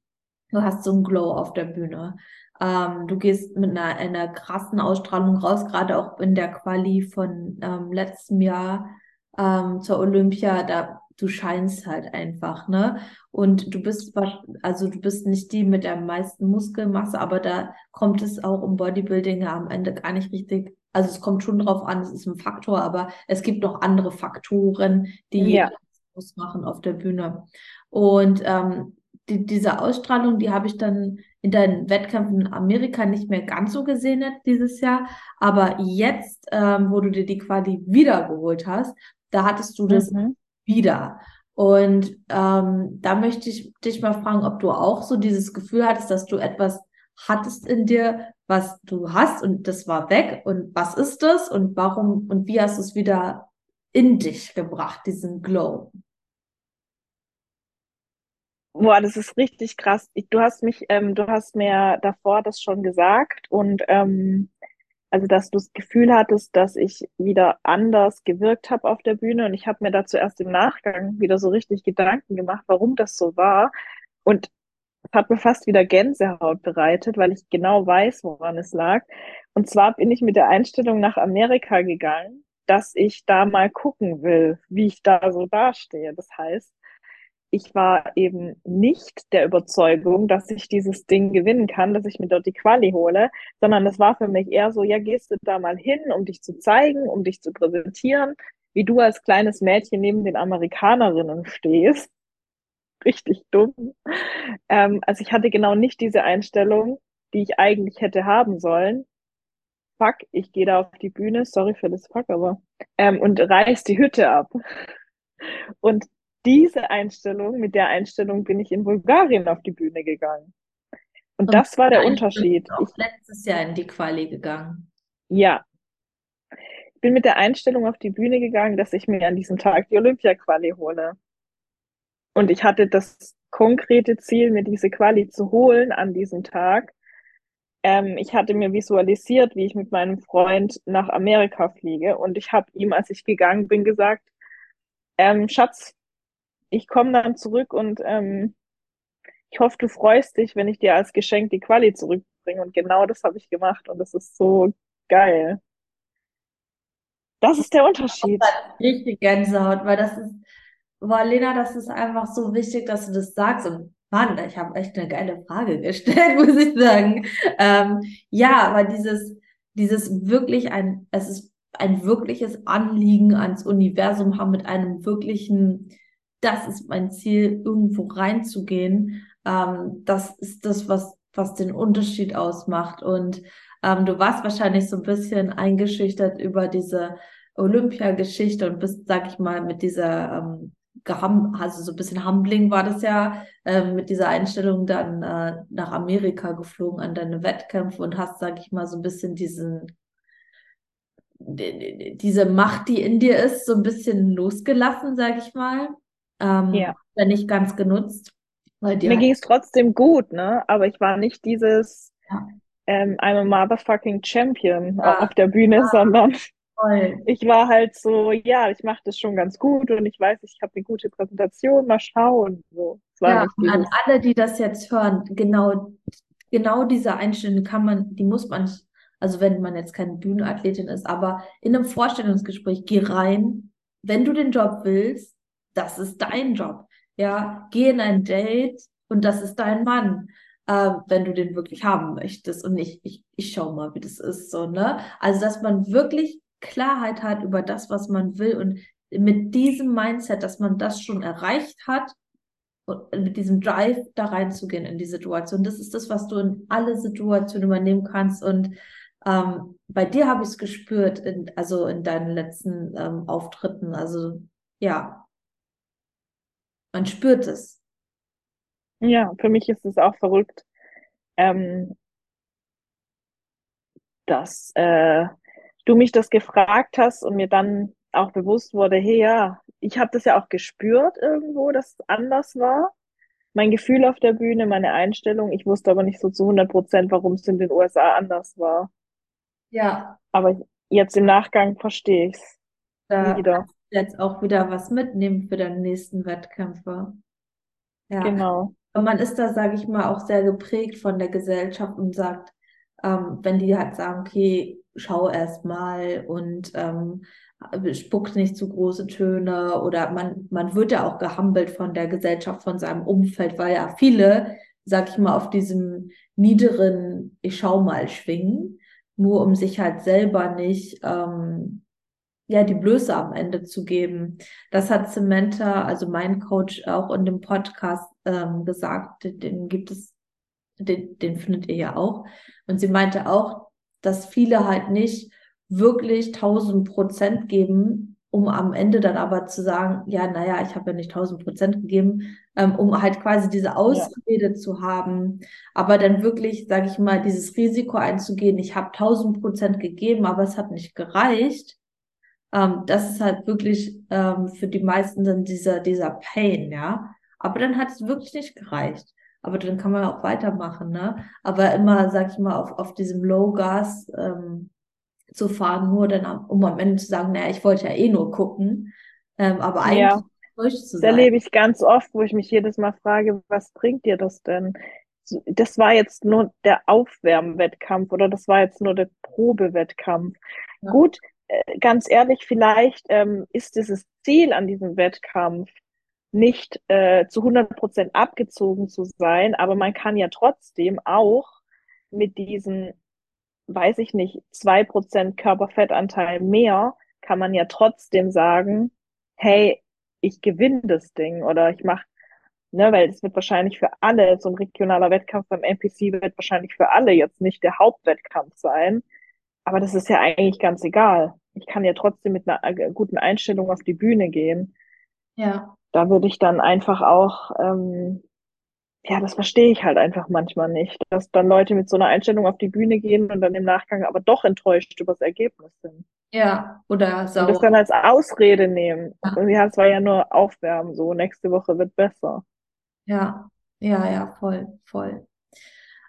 Speaker 1: du hast so einen Glow auf der Bühne. Ähm, du gehst mit einer, einer krassen Ausstrahlung raus, gerade auch in der Quali von ähm, letztem Jahr ähm, zur Olympia. Da du scheinst halt einfach, ne? Und du bist, also du bist nicht die mit der meisten Muskelmasse, aber da kommt es auch im Bodybuilding ja am Ende gar nicht richtig. Also es kommt schon drauf an, es ist ein Faktor, aber es gibt noch andere Faktoren, die ja. machen auf der Bühne. Und ähm, die, diese Ausstrahlung, die habe ich dann in deinen Wettkämpfen in Amerika nicht mehr ganz so gesehen dieses Jahr. Aber jetzt, ähm, wo du dir die Quali wiedergeholt hast, da hattest du das mhm wieder. Und ähm, da möchte ich dich mal fragen, ob du auch so dieses Gefühl hattest, dass du etwas hattest in dir, was du hast und das war weg. Und was ist das und warum und wie hast du es wieder in dich gebracht, diesen Glow?
Speaker 2: Boah, das ist richtig krass. Ich, du hast mich, ähm, du hast mir davor das schon gesagt und ähm, also dass du das Gefühl hattest, dass ich wieder anders gewirkt habe auf der Bühne und ich habe mir dazu erst im Nachgang wieder so richtig Gedanken gemacht, warum das so war und es hat mir fast wieder Gänsehaut bereitet, weil ich genau weiß, woran es lag. Und zwar bin ich mit der Einstellung nach Amerika gegangen, dass ich da mal gucken will, wie ich da so dastehe. Das heißt, ich war eben nicht der Überzeugung, dass ich dieses Ding gewinnen kann, dass ich mir dort die Quali hole, sondern das war für mich eher so, ja, gehst du da mal hin, um dich zu zeigen, um dich zu präsentieren, wie du als kleines Mädchen neben den Amerikanerinnen stehst. Richtig dumm. Ähm, also ich hatte genau nicht diese Einstellung, die ich eigentlich hätte haben sollen. Fuck, ich gehe da auf die Bühne, sorry für das Fuck, aber ähm, und reiß die Hütte ab. Und diese Einstellung, mit der Einstellung bin ich in Bulgarien auf die Bühne gegangen. Und, Und das war der Unterschied.
Speaker 1: Auch letztes Jahr in die Quali gegangen.
Speaker 2: Ja. Ich bin mit der Einstellung auf die Bühne gegangen, dass ich mir an diesem Tag die Olympia-Quali hole. Und ich hatte das konkrete Ziel, mir diese Quali zu holen an diesem Tag. Ähm, ich hatte mir visualisiert, wie ich mit meinem Freund nach Amerika fliege. Und ich habe ihm, als ich gegangen bin, gesagt, ähm, Schatz, ich komme dann zurück und ähm, ich hoffe, du freust dich, wenn ich dir als Geschenk die Quali zurückbringe. Und genau das habe ich gemacht und das ist so geil. Das ist der Unterschied.
Speaker 1: Richtig Gänsehaut, weil das ist, boah, Lena, das ist einfach so wichtig, dass du das sagst. Und Mann, ich habe echt eine geile Frage gestellt, muss ich sagen. Ähm, ja, aber dieses, dieses wirklich ein, es ist ein wirkliches Anliegen ans Universum haben, mit einem wirklichen, das ist mein Ziel, irgendwo reinzugehen. Ähm, das ist das, was, was den Unterschied ausmacht. Und ähm, du warst wahrscheinlich so ein bisschen eingeschüchtert über diese Olympiageschichte und bist, sag ich mal, mit dieser ähm, also so ein bisschen humbling war das ja, äh, mit dieser Einstellung dann äh, nach Amerika geflogen an deine Wettkämpfe und hast, sag ich mal, so ein bisschen diesen diese Macht, die in dir ist, so ein bisschen losgelassen, sag ich mal. Ähm, ja. Nicht ganz genutzt.
Speaker 2: Mir ging es trotzdem gut, ne? Aber ich war nicht dieses ja. ähm, I'm a motherfucking champion ja. auf der Bühne, ja. sondern Voll. ich war halt so, ja, ich mache das schon ganz gut und ich weiß, ich habe eine gute Präsentation, mal schauen. So.
Speaker 1: ja, und an alle, die das jetzt hören, genau, genau diese Einstellung kann man, die muss man also wenn man jetzt keine Bühnenathletin ist, aber in einem Vorstellungsgespräch, geh rein, wenn du den Job willst, das ist dein Job. Ja, geh in ein Date und das ist dein Mann, äh, wenn du den wirklich haben möchtest und nicht, ich, ich schau mal, wie das ist, so, ne? Also, dass man wirklich Klarheit hat über das, was man will und mit diesem Mindset, dass man das schon erreicht hat, und mit diesem Drive da reinzugehen in die Situation. Das ist das, was du in alle Situationen übernehmen kannst. Und ähm, bei dir habe ich es gespürt, in, also in deinen letzten ähm, Auftritten. Also ja, man spürt es.
Speaker 2: Ja, für mich ist es auch verrückt, ähm, dass äh, du mich das gefragt hast und mir dann auch bewusst wurde, hey ja, ich habe das ja auch gespürt irgendwo, dass es anders war. Mein Gefühl auf der Bühne, meine Einstellung. Ich wusste aber nicht so zu 100 Prozent, warum es in den USA anders war.
Speaker 1: Ja.
Speaker 2: Aber jetzt im Nachgang verstehe ich es
Speaker 1: da wieder. Jetzt auch wieder was mitnehmen für deine nächsten Wettkämpfe.
Speaker 2: Ja. Genau.
Speaker 1: Und man ist da, sage ich mal, auch sehr geprägt von der Gesellschaft und sagt, ähm, wenn die halt sagen, okay, schau erst mal und ähm, spuckt nicht zu große Töne oder man, man wird ja auch gehampelt von der Gesellschaft, von seinem Umfeld, weil ja viele, sag ich mal, auf diesem niederen Ich schau mal schwingen nur um sich halt selber nicht ähm, ja die Blöße am Ende zu geben. Das hat Samantha, also mein Coach, auch in dem Podcast ähm, gesagt. Den gibt es, den, den findet ihr ja auch. Und sie meinte auch, dass viele halt nicht wirklich 1000 Prozent geben, um am Ende dann aber zu sagen, ja, naja, ich habe ja nicht 1000 Prozent gegeben, ähm, um halt quasi diese Ausrede ja. zu haben, aber dann wirklich, sage ich mal, dieses Risiko einzugehen, ich habe 1000 Prozent gegeben, aber es hat nicht gereicht. Ähm, das ist halt wirklich ähm, für die meisten dann dieser, dieser Pain, ja. Aber dann hat es wirklich nicht gereicht. Aber dann kann man auch weitermachen, ne? Aber immer, sag ich mal, auf, auf diesem Low Gas, ähm, zu fahren, nur dann, um am Ende zu sagen, naja, ich wollte ja eh nur gucken. Ähm, aber eigentlich ja.
Speaker 2: zu sein. Das erlebe ich ganz oft, wo ich mich jedes Mal frage, was bringt dir das denn? Das war jetzt nur der Aufwärmwettkampf oder das war jetzt nur der Probewettkampf. Ja. Gut, ganz ehrlich, vielleicht ähm, ist dieses Ziel an diesem Wettkampf nicht äh, zu 100 Prozent abgezogen zu sein, aber man kann ja trotzdem auch mit diesen weiß ich nicht, zwei Prozent Körperfettanteil mehr, kann man ja trotzdem sagen, hey, ich gewinne das Ding oder ich mache, ne, weil es wird wahrscheinlich für alle, so ein regionaler Wettkampf beim NPC wird wahrscheinlich für alle jetzt nicht der Hauptwettkampf sein. Aber das ist ja eigentlich ganz egal. Ich kann ja trotzdem mit einer äh, guten Einstellung auf die Bühne gehen.
Speaker 1: Ja.
Speaker 2: Da würde ich dann einfach auch ähm, ja, das verstehe ich halt einfach manchmal nicht, dass dann Leute mit so einer Einstellung auf die Bühne gehen und dann im Nachgang aber doch enttäuscht über das Ergebnis sind.
Speaker 1: Ja, oder
Speaker 2: sauer. Und das dann als Ausrede nehmen. Ja. Und ja, es war ja nur Aufwärmen, so nächste Woche wird besser.
Speaker 1: Ja, ja, ja, voll, voll.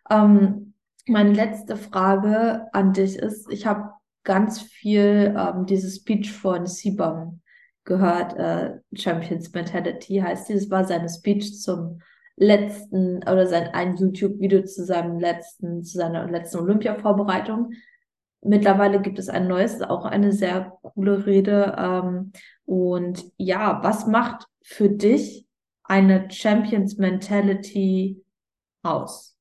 Speaker 1: Ähm, meine letzte Frage an dich ist, ich habe ganz viel ähm, dieses Speech von Sibam gehört, äh, Champions Mentality heißt dieses, war seine Speech zum letzten oder sein ein YouTube-Video zu seinem letzten, zu seiner letzten Olympia-Vorbereitung. Mittlerweile gibt es ein neues, auch eine sehr coole Rede. Ähm, und ja, was macht für dich eine Champions Mentality aus?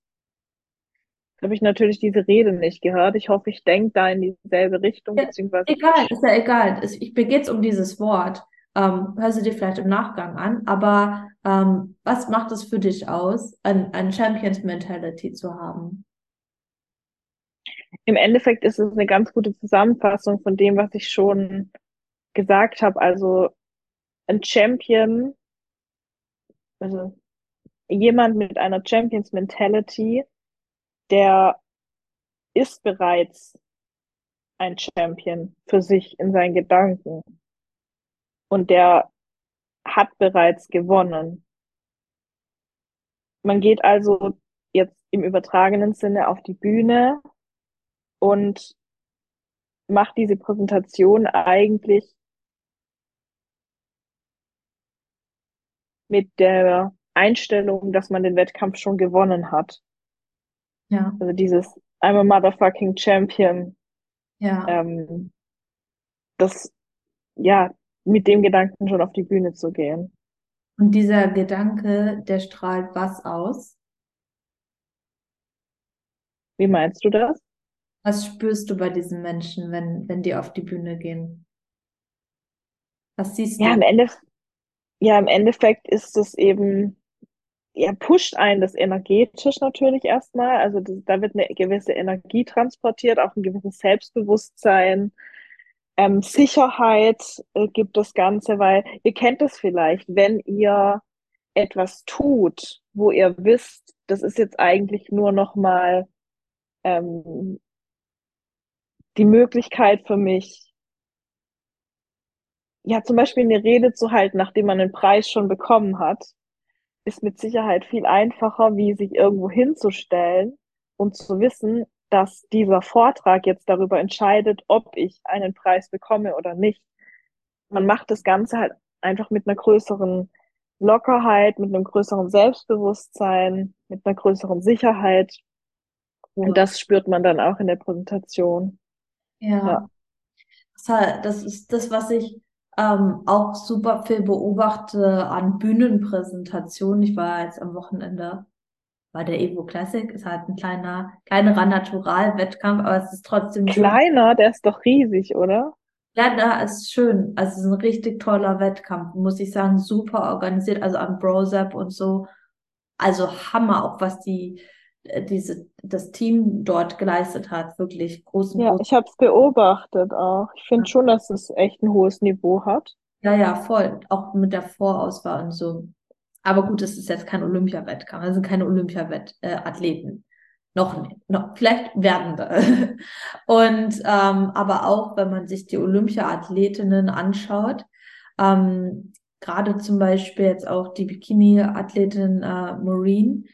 Speaker 2: Habe ich natürlich diese Rede nicht gehört. Ich hoffe, ich denke da in dieselbe Richtung,
Speaker 1: Ja,
Speaker 2: beziehungsweise
Speaker 1: egal, ist ja egal. Ich, mir geht es um dieses Wort. Ähm, hör sie dir vielleicht im Nachgang an, aber ähm, was macht es für dich aus, ein, ein Champions Mentality zu haben?
Speaker 2: im Endeffekt ist es eine ganz gute Zusammenfassung von dem, was ich schon gesagt habe. Also ein Champion, also jemand mit einer Champions Mentality, der ist bereits ein Champion für sich in seinen Gedanken. Und der hat bereits gewonnen. Man geht also jetzt im übertragenen Sinne auf die Bühne und macht diese Präsentation eigentlich mit der Einstellung, dass man den Wettkampf schon gewonnen hat.
Speaker 1: Ja,
Speaker 2: Also dieses I'm a motherfucking champion.
Speaker 1: ja.
Speaker 2: Ähm, das, ja, mit dem Gedanken schon auf die Bühne zu gehen.
Speaker 1: Und dieser Gedanke, der strahlt was aus?
Speaker 2: Wie meinst du das?
Speaker 1: Was spürst du bei diesen Menschen, wenn, wenn die auf die Bühne gehen? Was siehst
Speaker 2: Ja,
Speaker 1: du?
Speaker 2: im Ende, ja, im Endeffekt ist es eben, ja, pusht einen das energetisch natürlich erstmal. Also das, da wird eine gewisse Energie transportiert, auch ein gewisses Selbstbewusstsein. Ähm, Sicherheit äh, gibt das Ganze, weil ihr kennt es vielleicht, wenn ihr etwas tut, wo ihr wisst, das ist jetzt eigentlich nur noch mal ähm, die Möglichkeit für mich, ja, zum Beispiel eine Rede zu halten, nachdem man einen Preis schon bekommen hat, ist mit Sicherheit viel einfacher, wie sich irgendwo hinzustellen und zu wissen, dass dieser Vortrag jetzt darüber entscheidet, ob ich einen Preis bekomme oder nicht. Man macht das Ganze halt einfach mit einer größeren Lockerheit, mit einem größeren Selbstbewusstsein, mit einer größeren Sicherheit. Und das spürt man dann auch in der Präsentation.
Speaker 1: Ja,
Speaker 2: Ja.
Speaker 1: das, das ist das, was ich ähm, auch super viel beobachte an Bühnenpräsentationen. Ich war jetzt am Wochenende bei der Evo Classic. Ist halt ein kleiner, kleinerer Natural-Wettkampf, aber es ist trotzdem schön.
Speaker 2: Kleiner, der ist doch riesig, oder?
Speaker 1: Ja, da ist schön. Also es ist ein richtig toller Wettkampf, muss ich sagen. Super organisiert, also am Brosep und so. Also Hammer, auch was die, diese, das Team dort geleistet hat. Wirklich großen,
Speaker 2: Ja,
Speaker 1: großen.
Speaker 2: ich habe es beobachtet auch. Ich finde schon, dass es echt ein hohes Niveau hat.
Speaker 1: Ja, ja, voll. Auch mit der Vorauswahl und so. Aber gut, es ist jetzt kein Olympiawettkampf. Das sind keine Olympiaathleten. Noch nicht. Noch, vielleicht werdende. Und ähm, aber auch, wenn man sich die Olympiathletinnen anschaut, ähm, gerade zum Beispiel jetzt auch die Bikini-Athletin äh, Maureen,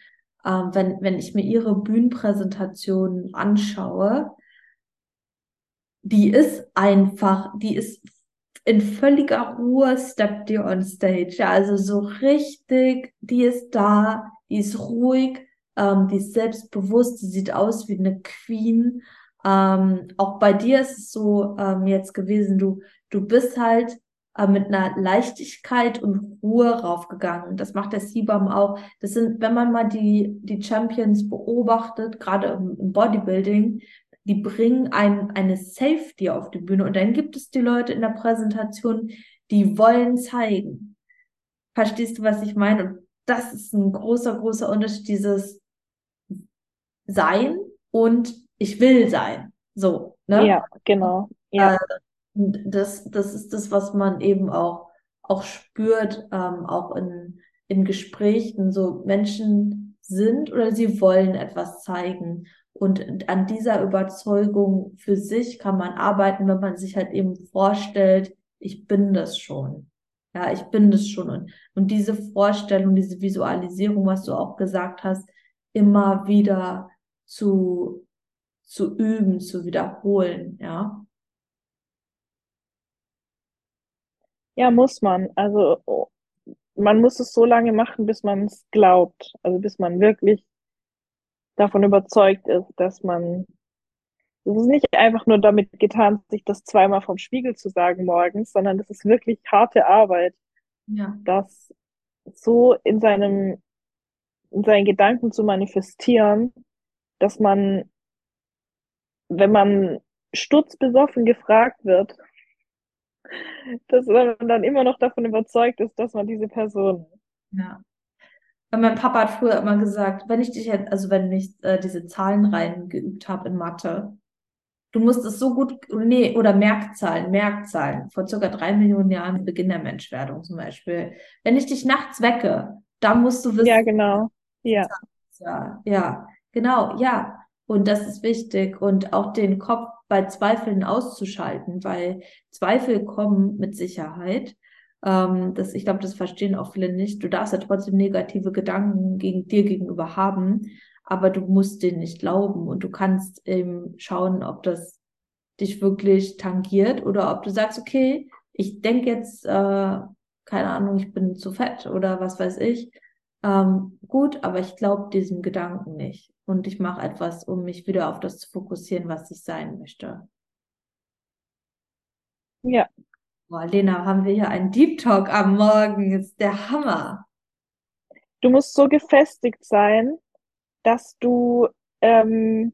Speaker 1: ähm, wenn, wenn ich mir ihre Bühnenpräsentation anschaue, die ist einfach, die ist in völliger Ruhe steppt die on stage. Ja, also so richtig, die ist da, die ist ruhig, ähm, die ist selbstbewusst, die sieht aus wie eine Queen. Ähm, auch bei dir ist es so ähm, jetzt gewesen, du, du bist halt äh, mit einer Leichtigkeit und Ruhe raufgegangen. Das macht der Sibam auch. Das sind, wenn man mal die, die Champions beobachtet, gerade im, im Bodybuilding, die bringen ein, eine Safety auf die Bühne und dann gibt es die Leute in der Präsentation, die wollen zeigen. Verstehst du, was ich meine? Und das ist ein großer, großer Unterschied, dieses Sein und ich will sein. So, ne?
Speaker 2: Ja, genau. Ja,
Speaker 1: Und das, das ist das, was man eben auch, auch spürt, ähm, auch in, in Gesprächen. So Menschen sind oder sie wollen etwas zeigen. Und an dieser Überzeugung für sich kann man arbeiten, wenn man sich halt eben vorstellt, ich bin das schon. Ja, ich bin das schon. Und, und diese Vorstellung, diese Visualisierung, was du auch gesagt hast, immer wieder zu, zu üben, zu wiederholen, ja.
Speaker 2: Ja, muss man. Also oh, man muss es so lange machen, bis man es glaubt. Also bis man wirklich davon überzeugt ist, dass man, es ist nicht einfach nur damit getan, sich das zweimal vom Spiegel zu sagen morgens, sondern das ist wirklich harte Arbeit,
Speaker 1: Ja.
Speaker 2: das so in seinem, in seinen Gedanken zu manifestieren, dass man, wenn man sturzbesoffen gefragt wird, dass man dann immer noch davon überzeugt ist, dass man diese Person.
Speaker 1: Ja. Weil mein Papa hat früher immer gesagt, wenn ich dich jetzt, also wenn ich äh, diese Zahlenreihen geübt habe in Mathe, du musst es so gut, nee, oder Merkzahlen, Merkzahlen, vor circa drei Millionen Jahren Beginn der Menschwerdung zum Beispiel. Wenn ich dich nachts wecke, dann musst du wissen.
Speaker 2: Ja, genau. Ja.
Speaker 1: Ja, ja, genau, ja. Und das ist wichtig. Und auch den Kopf bei Zweifeln auszuschalten, weil Zweifel kommen mit Sicherheit. Ähm, das, ich glaube, das verstehen auch viele nicht. Du darfst ja trotzdem negative Gedanken gegen dir gegenüber haben, aber du musst denen nicht glauben und du kannst eben schauen, ob das dich wirklich tangiert oder ob du sagst, okay, ich denke jetzt, äh, keine Ahnung, ich bin zu fett oder was weiß ich. Ähm, gut, aber ich glaube diesem Gedanken nicht. Und ich mache etwas, um mich wieder auf das zu fokussieren, was ich sein möchte.
Speaker 2: Ja.
Speaker 1: Boah, Lena, haben wir hier einen Deep Talk am Morgen. Ist der Hammer.
Speaker 2: Du musst so gefestigt sein, dass du, ähm,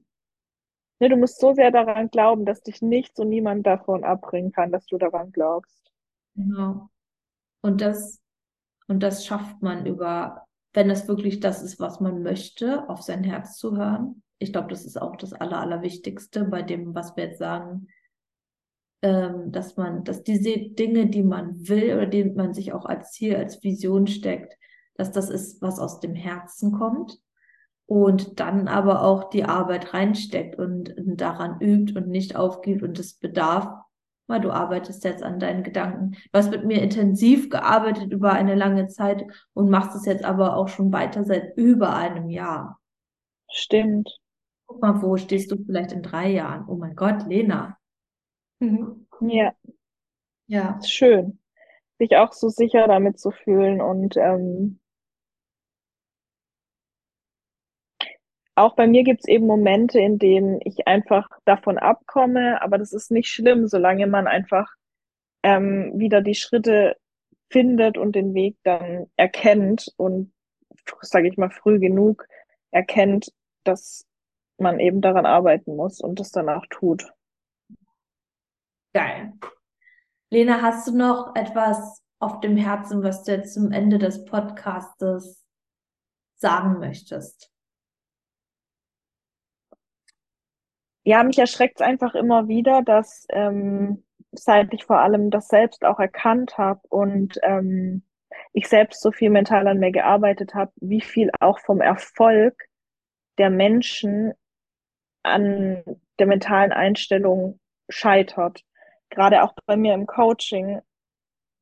Speaker 2: ne, du musst so sehr daran glauben, dass dich nichts und niemand davon abbringen kann, dass du daran glaubst.
Speaker 1: Genau. Und das, und das schafft man über wenn es wirklich das ist, was man möchte, auf sein Herz zu hören. Ich glaube, das ist auch das Aller, Allerwichtigste bei dem, was wir jetzt sagen, ähm, dass man, dass diese Dinge, die man will oder die man sich auch als Ziel, als Vision steckt, dass das ist, was aus dem Herzen kommt und dann aber auch die Arbeit reinsteckt und daran übt und nicht aufgibt und es bedarf weil du arbeitest jetzt an deinen Gedanken. Du hast mit mir intensiv gearbeitet über eine lange Zeit und machst es jetzt aber auch schon weiter seit über einem Jahr.
Speaker 2: Stimmt.
Speaker 1: Guck mal, wo stehst du vielleicht in drei Jahren? Oh mein Gott, Lena.
Speaker 2: Mhm. Ja.
Speaker 1: Ja.
Speaker 2: Schön, sich auch so sicher damit zu fühlen und ähm, auch bei mir gibt es eben Momente, in denen ich einfach davon abkomme, aber das ist nicht schlimm, solange man einfach ähm, wieder die Schritte findet und den Weg dann erkennt und, sage ich mal, früh genug erkennt, dass man eben daran arbeiten muss und das dann auch tut.
Speaker 1: Geil. Lena, hast du noch etwas auf dem Herzen, was du jetzt zum Ende des Podcastes sagen möchtest?
Speaker 2: Ja, mich erschreckt es einfach immer wieder, dass ähm, seit ich vor allem das selbst auch erkannt habe und ähm, ich selbst so viel mental an mir gearbeitet habe, wie viel auch vom Erfolg der Menschen an der mentalen Einstellung scheitert. Gerade auch bei mir im Coaching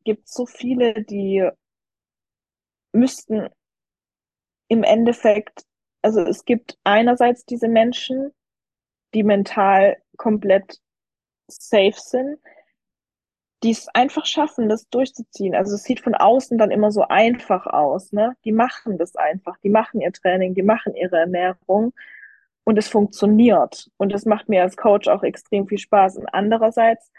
Speaker 2: gibt es so viele, die müssten im Endeffekt, also es gibt einerseits diese Menschen, die mental komplett safe sind, die es einfach schaffen, das durchzuziehen. Also es sieht von außen dann immer so einfach aus, ne? Die machen das einfach, die machen ihr Training, die machen ihre Ernährung und es funktioniert. Und es macht mir als Coach auch extrem viel Spaß. Und andererseits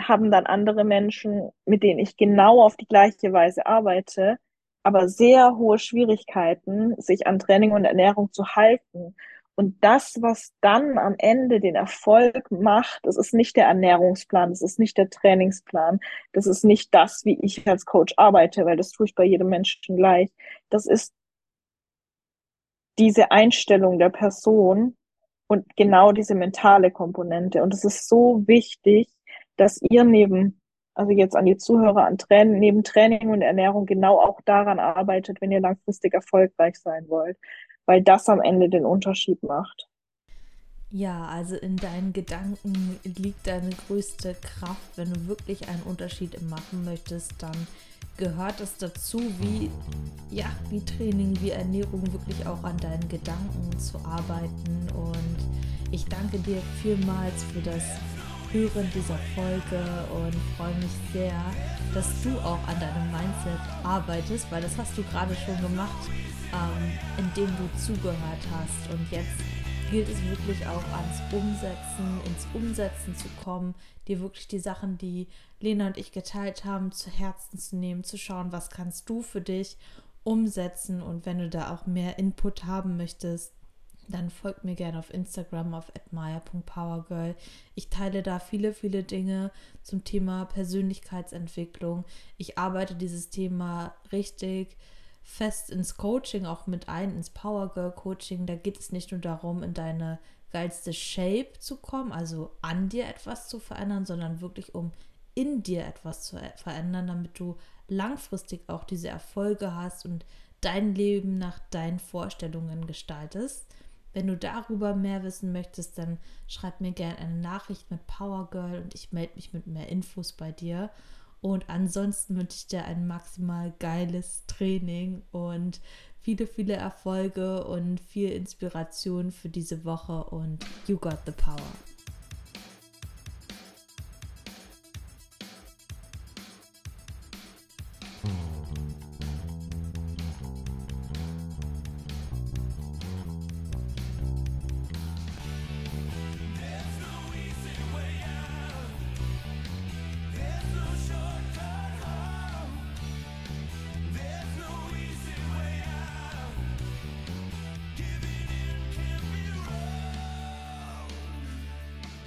Speaker 2: haben dann andere Menschen, mit denen ich genau auf die gleiche Weise arbeite, aber sehr hohe Schwierigkeiten, sich an Training und Ernährung zu halten. Und das, was dann am Ende den Erfolg macht, das ist nicht der Ernährungsplan, das ist nicht der Trainingsplan, das ist nicht das, wie ich als Coach arbeite, weil das tue ich bei jedem Menschen gleich. Das ist diese Einstellung der Person und genau diese mentale Komponente. Und es ist so wichtig, dass ihr neben, also jetzt an die Zuhörer an Training, neben Training und Ernährung genau auch daran arbeitet, wenn ihr langfristig erfolgreich sein wollt weil das am Ende den Unterschied macht.
Speaker 1: Ja, also in deinen Gedanken liegt deine größte Kraft. Wenn du wirklich einen Unterschied machen möchtest, dann gehört es dazu, wie, ja, wie Training, wie Ernährung, wirklich auch an deinen Gedanken zu arbeiten. Und ich danke dir vielmals für das Hören dieser Folge und freue mich sehr, dass du auch an deinem Mindset arbeitest, weil das hast du gerade schon gemacht ähm, in dem du zugehört hast. Und jetzt gilt es wirklich auch ans Umsetzen, ins Umsetzen zu kommen, dir wirklich die Sachen, die Lena und ich geteilt haben, zu Herzen zu nehmen, zu schauen, was kannst du für dich umsetzen und wenn du da auch mehr Input haben möchtest, dann folgt mir gerne auf Instagram auf admire.powergirl. Ich teile da viele, viele Dinge zum Thema Persönlichkeitsentwicklung. Ich arbeite dieses Thema richtig fest ins Coaching auch mit ein, ins Powergirl Coaching. Da geht es nicht nur darum, in deine geilste Shape zu kommen, also an dir etwas zu verändern, sondern wirklich um in dir etwas zu verändern, damit du langfristig auch diese Erfolge hast und dein Leben nach deinen Vorstellungen gestaltest. Wenn du darüber mehr wissen möchtest, dann schreib mir gerne eine Nachricht mit Power Girl und ich melde mich mit mehr Infos bei dir. Und ansonsten wünsche ich dir ein maximal geiles Training und viele, viele Erfolge und viel Inspiration für diese Woche und you got the power.